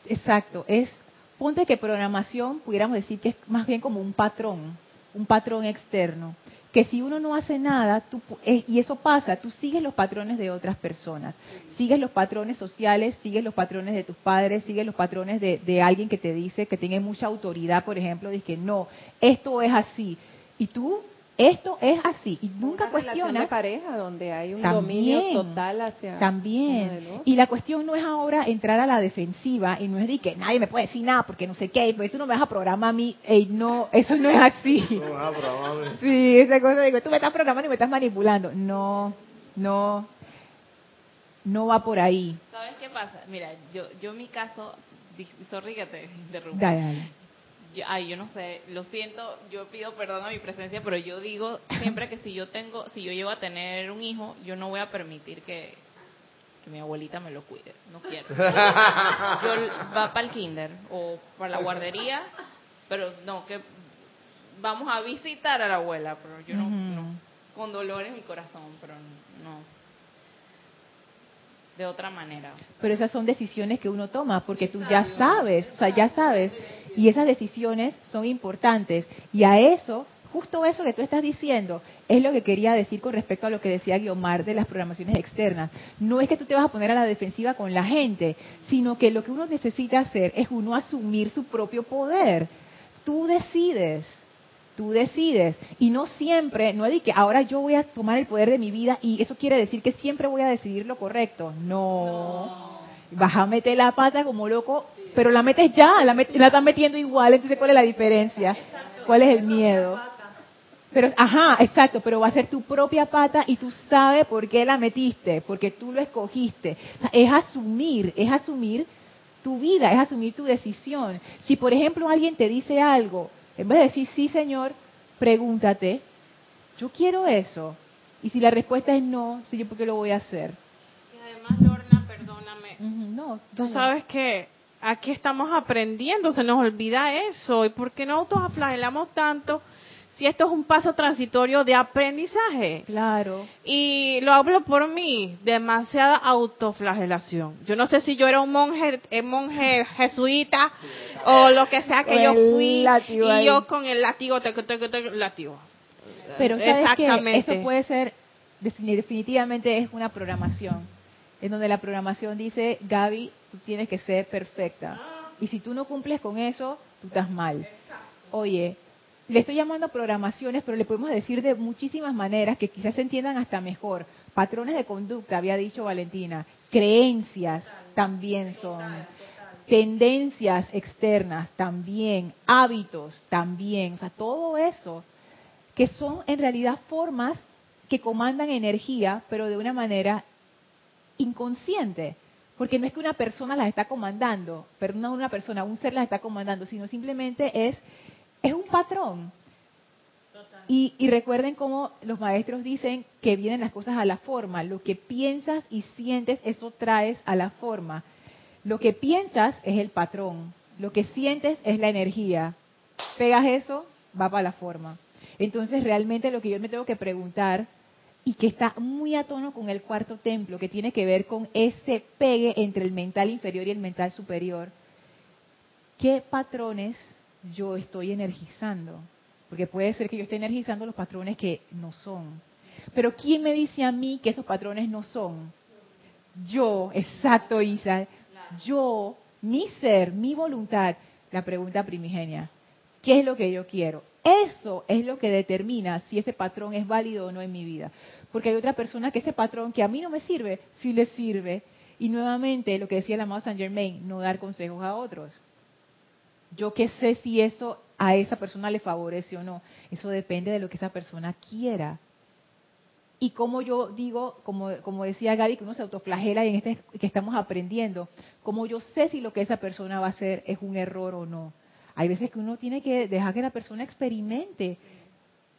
exacto, es Ponte que programación, pudiéramos decir que es más bien como un patrón, un patrón externo, que si uno no hace nada, eh, y eso pasa, tú sigues los patrones de otras personas, sigues los patrones sociales, sigues los patrones de tus padres, sigues los patrones de, de alguien que te dice que tiene mucha autoridad, por ejemplo, dice que no, esto es así, y tú esto es así y nunca cuestiona de pareja donde hay un dominio total hacia también. y la cuestión no es ahora entrar a la defensiva y no es de que nadie me puede decir nada porque no sé qué pues tú no me vas a programar a mí. Ey, no eso no es así. No vas a programarme. sí esa cosa digo tú me estás programando y me estás manipulando. No no no va por ahí. Sabes qué pasa mira yo yo en mi caso sorry que te interrumpa. Dale, dale ay, yo no sé, lo siento, yo pido perdón a mi presencia, pero yo digo siempre que si yo tengo, si yo llego a tener un hijo, yo no voy a permitir que, que mi abuelita me lo cuide. No quiero. Yo va para el kinder o para la guardería, pero no, que vamos a visitar a la abuela, pero yo no, no. Con dolor en mi corazón, pero no. De otra manera. Pero esas son decisiones que uno toma porque tú ya sabes, o sea, ya sabes. Y esas decisiones son importantes. Y a eso, justo eso que tú estás diciendo, es lo que quería decir con respecto a lo que decía Guiomar de las programaciones externas. No es que tú te vas a poner a la defensiva con la gente, sino que lo que uno necesita hacer es uno asumir su propio poder. Tú decides. Tú decides. Y no siempre, no es de que ahora yo voy a tomar el poder de mi vida y eso quiere decir que siempre voy a decidir lo correcto. No. Vas a meter la pata como loco, pero la metes ya, la, met- la estás metiendo igual. Entonces, ¿cuál es la diferencia? ¿Cuál es el miedo? Pero, ajá, exacto, pero va a ser tu propia pata y tú sabes por qué la metiste, porque tú lo escogiste. O sea, es asumir, es asumir tu vida, es asumir tu decisión. Si, por ejemplo, alguien te dice algo, en vez de decir sí, señor, pregúntate, yo quiero eso. Y si la respuesta es no, sí, yo por qué lo voy a hacer. Y además, Lorna, perdóname. No, Tú sabes que aquí estamos aprendiendo, se nos olvida eso. ¿Y por qué no autoflagelamos tanto si esto es un paso transitorio de aprendizaje? Claro. Y lo hablo por mí, demasiada autoflagelación. Yo no sé si yo era un monje, eh, monje jesuita o lo que sea que yo fui y yo con el látigo, teco, teco, teco, látigo. Pero sabes que Exactamente. eso puede ser, defini- definitivamente es una programación, en donde la programación dice, Gaby, tú tienes que ser perfecta. Y si tú no cumples con eso, tú estás mal. Oye, le estoy llamando programaciones, pero le podemos decir de muchísimas maneras que quizás se entiendan hasta mejor. Patrones de conducta, había dicho Valentina. Creencias también son. Tendencias externas también. Hábitos también. O sea, todo eso que son en realidad formas que comandan energía, pero de una manera inconsciente. Porque no es que una persona las está comandando, pero no una persona, un ser las está comandando, sino simplemente es, es un patrón. Y, y recuerden cómo los maestros dicen que vienen las cosas a la forma. Lo que piensas y sientes, eso traes a la forma. Lo que piensas es el patrón. Lo que sientes es la energía. Pegas eso, va para la forma. Entonces, realmente lo que yo me tengo que preguntar, y que está muy a tono con el cuarto templo, que tiene que ver con ese pegue entre el mental inferior y el mental superior, ¿qué patrones yo estoy energizando? Porque puede ser que yo esté energizando los patrones que no son. Pero ¿quién me dice a mí que esos patrones no son? Yo, exacto, Isa. Yo, mi ser, mi voluntad. La pregunta primigenia. ¿Qué es lo que yo quiero? Eso es lo que determina si ese patrón es válido o no en mi vida. Porque hay otra persona que ese patrón que a mí no me sirve, sí le sirve. Y nuevamente, lo que decía el amado Saint Germain, no dar consejos a otros. Yo qué sé si eso a esa persona le favorece o no. Eso depende de lo que esa persona quiera. Y como yo digo, como, como decía Gaby, que uno se autoflagela y en este que estamos aprendiendo, como yo sé si lo que esa persona va a hacer es un error o no. Hay veces que uno tiene que dejar que la persona experimente.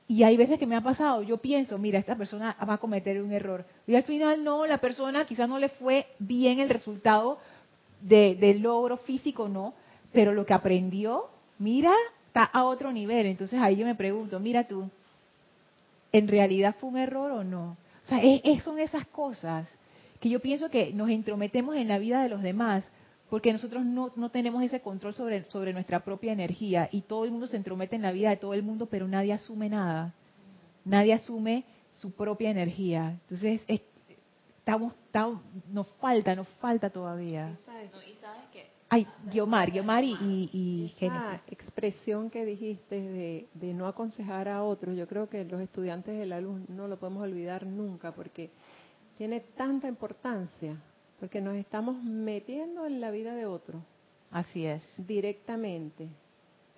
Y hay veces que me ha pasado, yo pienso, mira, esta persona va a cometer un error. Y al final no, la persona quizás no le fue bien el resultado de, del logro físico, no, pero lo que aprendió, mira, está a otro nivel. Entonces ahí yo me pregunto, mira tú, ¿en realidad fue un error o no? O sea, es- es- son esas cosas que yo pienso que nos entrometemos en la vida de los demás porque nosotros no, no tenemos ese control sobre, sobre nuestra propia energía y todo el mundo se entromete en la vida de todo el mundo, pero nadie asume nada. Nadie asume su propia energía. Entonces, es- estamos, estamos- nos falta, nos falta todavía. Ay, Guiomar, Guiomar y, y, y Esa Génesis. expresión que dijiste de, de no aconsejar a otros, yo creo que los estudiantes de la luz no lo podemos olvidar nunca porque tiene tanta importancia, porque nos estamos metiendo en la vida de otro Así es. directamente.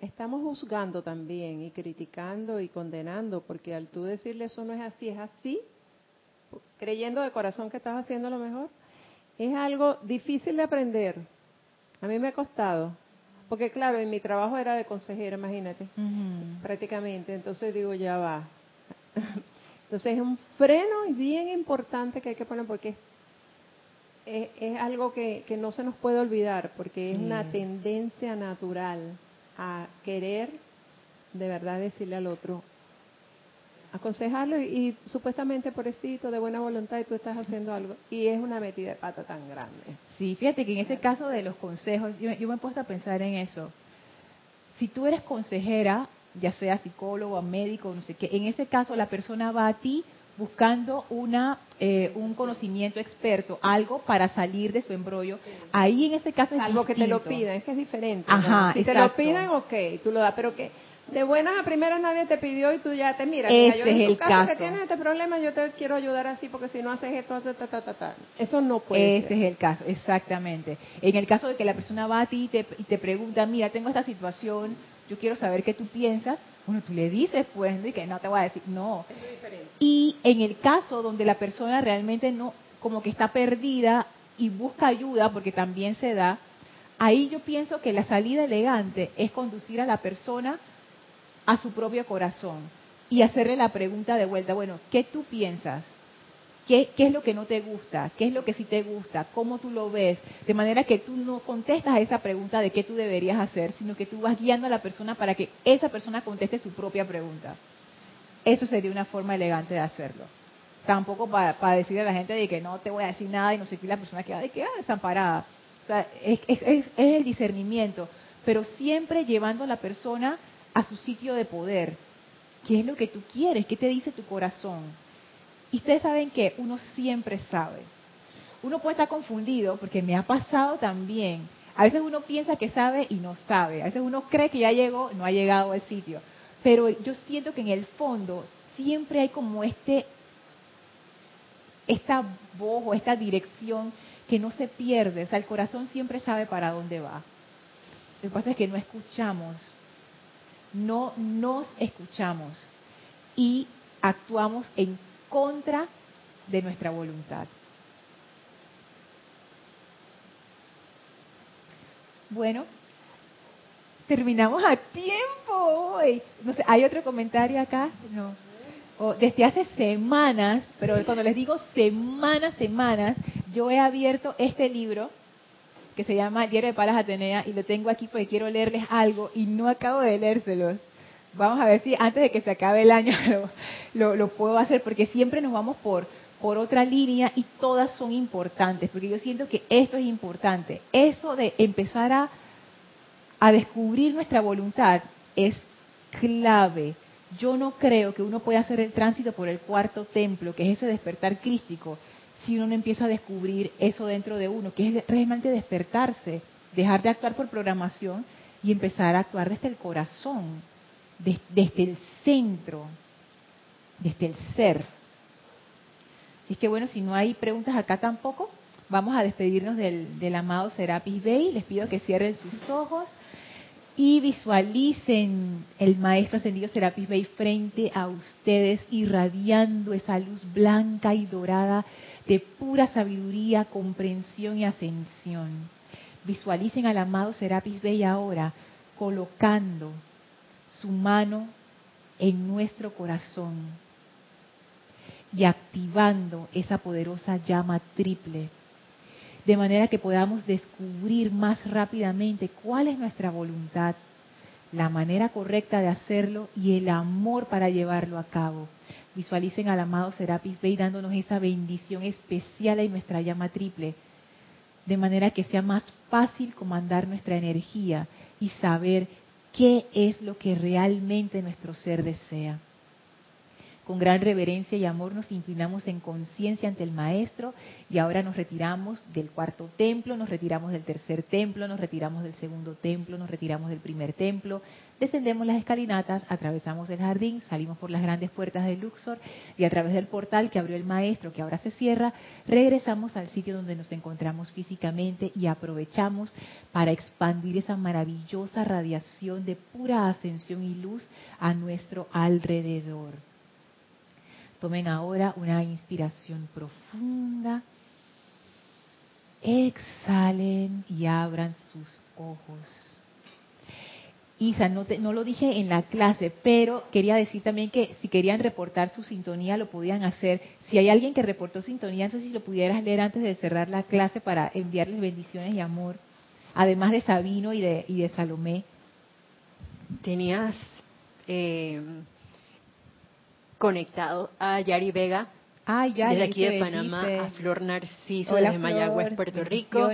Estamos juzgando también y criticando y condenando, porque al tú decirle eso no es así, es así, creyendo de corazón que estás haciendo lo mejor, es algo difícil de aprender. A mí me ha costado, porque claro, en mi trabajo era de consejera, imagínate, prácticamente, entonces digo, ya va. Entonces es un freno bien importante que hay que poner porque es, es algo que, que no se nos puede olvidar porque es una tendencia natural a querer de verdad decirle al otro, aconsejarlo y, y supuestamente pobrecito, de buena voluntad y tú estás haciendo algo y es una metida de pata tan grande. Sí, fíjate que en ese caso de los consejos, yo, yo me he puesto a pensar en eso. Si tú eres consejera, ya sea psicólogo, médico, no sé qué, en ese caso la persona va a ti buscando una eh, un conocimiento experto, algo para salir de su embrollo. Ahí en ese caso es Salvo que te lo pidan, es que es diferente. Ajá, ¿no? Si te lo piden, ok, tú lo das, pero que de buenas a primeras nadie te pidió y tú ya te miras. Ese mira, yo en es tu el caso, caso. que tienes este problema, yo te quiero ayudar así porque si no haces esto, haces ta, ta, ta, ta. Eso no puede Ese ser. es el caso, exactamente. En el caso de que la persona va a ti y te, y te pregunta, mira, tengo esta situación, yo quiero saber qué tú piensas, bueno, tú le dices, pues, y que no te voy a decir, no. Y en el caso donde la persona realmente no, como que está perdida y busca ayuda, porque también se da, ahí yo pienso que la salida elegante es conducir a la persona a su propio corazón y hacerle la pregunta de vuelta, bueno, ¿qué tú piensas? ¿Qué, ¿Qué es lo que no te gusta? ¿Qué es lo que sí te gusta? ¿Cómo tú lo ves? De manera que tú no contestas a esa pregunta de qué tú deberías hacer, sino que tú vas guiando a la persona para que esa persona conteste su propia pregunta. Eso sería una forma elegante de hacerlo. Tampoco para, para decirle a la gente de que no te voy a decir nada y no sé qué, la persona queda de que ah, desamparada. Es- es el discernimiento, pero siempre llevando a la persona a su sitio de poder. ¿Qué es lo que tú quieres? ¿Qué te dice tu corazón? Y ustedes saben que uno siempre sabe. Uno puede estar confundido porque me ha pasado también. A veces uno piensa que sabe y no sabe. A veces uno cree que ya llegó, no ha llegado al sitio. Pero yo siento que en el fondo siempre hay como este esta voz o esta dirección que no se pierde. O sea, el corazón siempre sabe para dónde va. Lo que pasa es que no escuchamos. No nos escuchamos. Y actuamos en contra de nuestra voluntad. Bueno, terminamos a tiempo hoy. No sé, ¿hay otro comentario acá? No. Desde hace semanas, pero cuando les digo semanas, semanas, yo he abierto este libro que se llama Diario de Palas Atenea y lo tengo aquí porque quiero leerles algo y no acabo de leérselos. Vamos a ver si antes de que se acabe el año lo, lo- puedo hacer porque siempre nos vamos por, por otra línea y todas son importantes porque yo siento que esto es importante. Eso de empezar a, a descubrir nuestra voluntad es clave. Yo no creo que uno pueda hacer el tránsito por el cuarto templo, que es ese despertar crístico, si uno no empieza a descubrir eso dentro de uno, que es realmente despertarse, dejar de actuar por programación y empezar a actuar desde el corazón, des- desde el centro, desde el ser. Así que bueno, si no hay preguntas acá tampoco, vamos a despedirnos del, del amado Serapis Bey. Les pido que cierren sus ojos y visualicen el Maestro Ascendido Serapis Bey frente a ustedes, irradiando esa luz blanca y dorada de pura sabiduría, comprensión y ascensión. Visualicen al amado Serapis Bey ahora colocando su mano en nuestro corazón y activando esa poderosa llama triple, de manera que podamos descubrir más rápidamente cuál es nuestra voluntad, la manera correcta de hacerlo y el amor para llevarlo a cabo. Visualicen al amado Serapis Bey dándonos esa bendición especial en nuestra llama triple, de manera que sea más fácil comandar nuestra energía y saber qué es lo que realmente nuestro ser desea. Con gran reverencia y amor nos inclinamos en conciencia ante el Maestro y ahora nos retiramos del cuarto templo, nos retiramos del tercer templo, nos retiramos del segundo templo, nos retiramos del primer templo, descendemos las escalinatas, atravesamos el jardín, salimos por las grandes puertas de Luxor y a través del portal que abrió el Maestro, que ahora se cierra, regresamos al sitio donde nos encontramos físicamente y aprovechamos para expandir esa maravillosa radiación de pura ascensión y luz a nuestro alrededor. Tomen ahora una inspiración profunda. Exhalen y abran sus ojos. Isa, no, lo dije en la clase, pero quería decir también que si querían reportar su sintonía lo podían hacer. Si hay alguien que reportó sintonía, entonces si lo pudieras leer antes de cerrar la clase para enviarles bendiciones y amor, además de Sabino y de, y de Salomé. Tenías eh, conectado a Yari Vega. Ay, desde aquí de Panamá a Flor Narciso desde Mayagüez, Puerto Rico.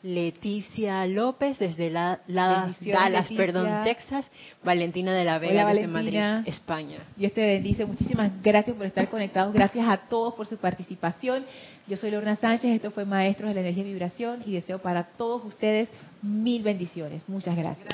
Leticia López desde la, Dallas, perdón, Texas, Valentina de la Vega desde Madrid, España. Dios te bendice, muchísimas gracias por estar conectados, gracias a todos por su participación. Yo soy Lorna Sánchez, esto fue Maestros de la Energía y Vibración y deseo para todos ustedes mil bendiciones. Muchas gracias.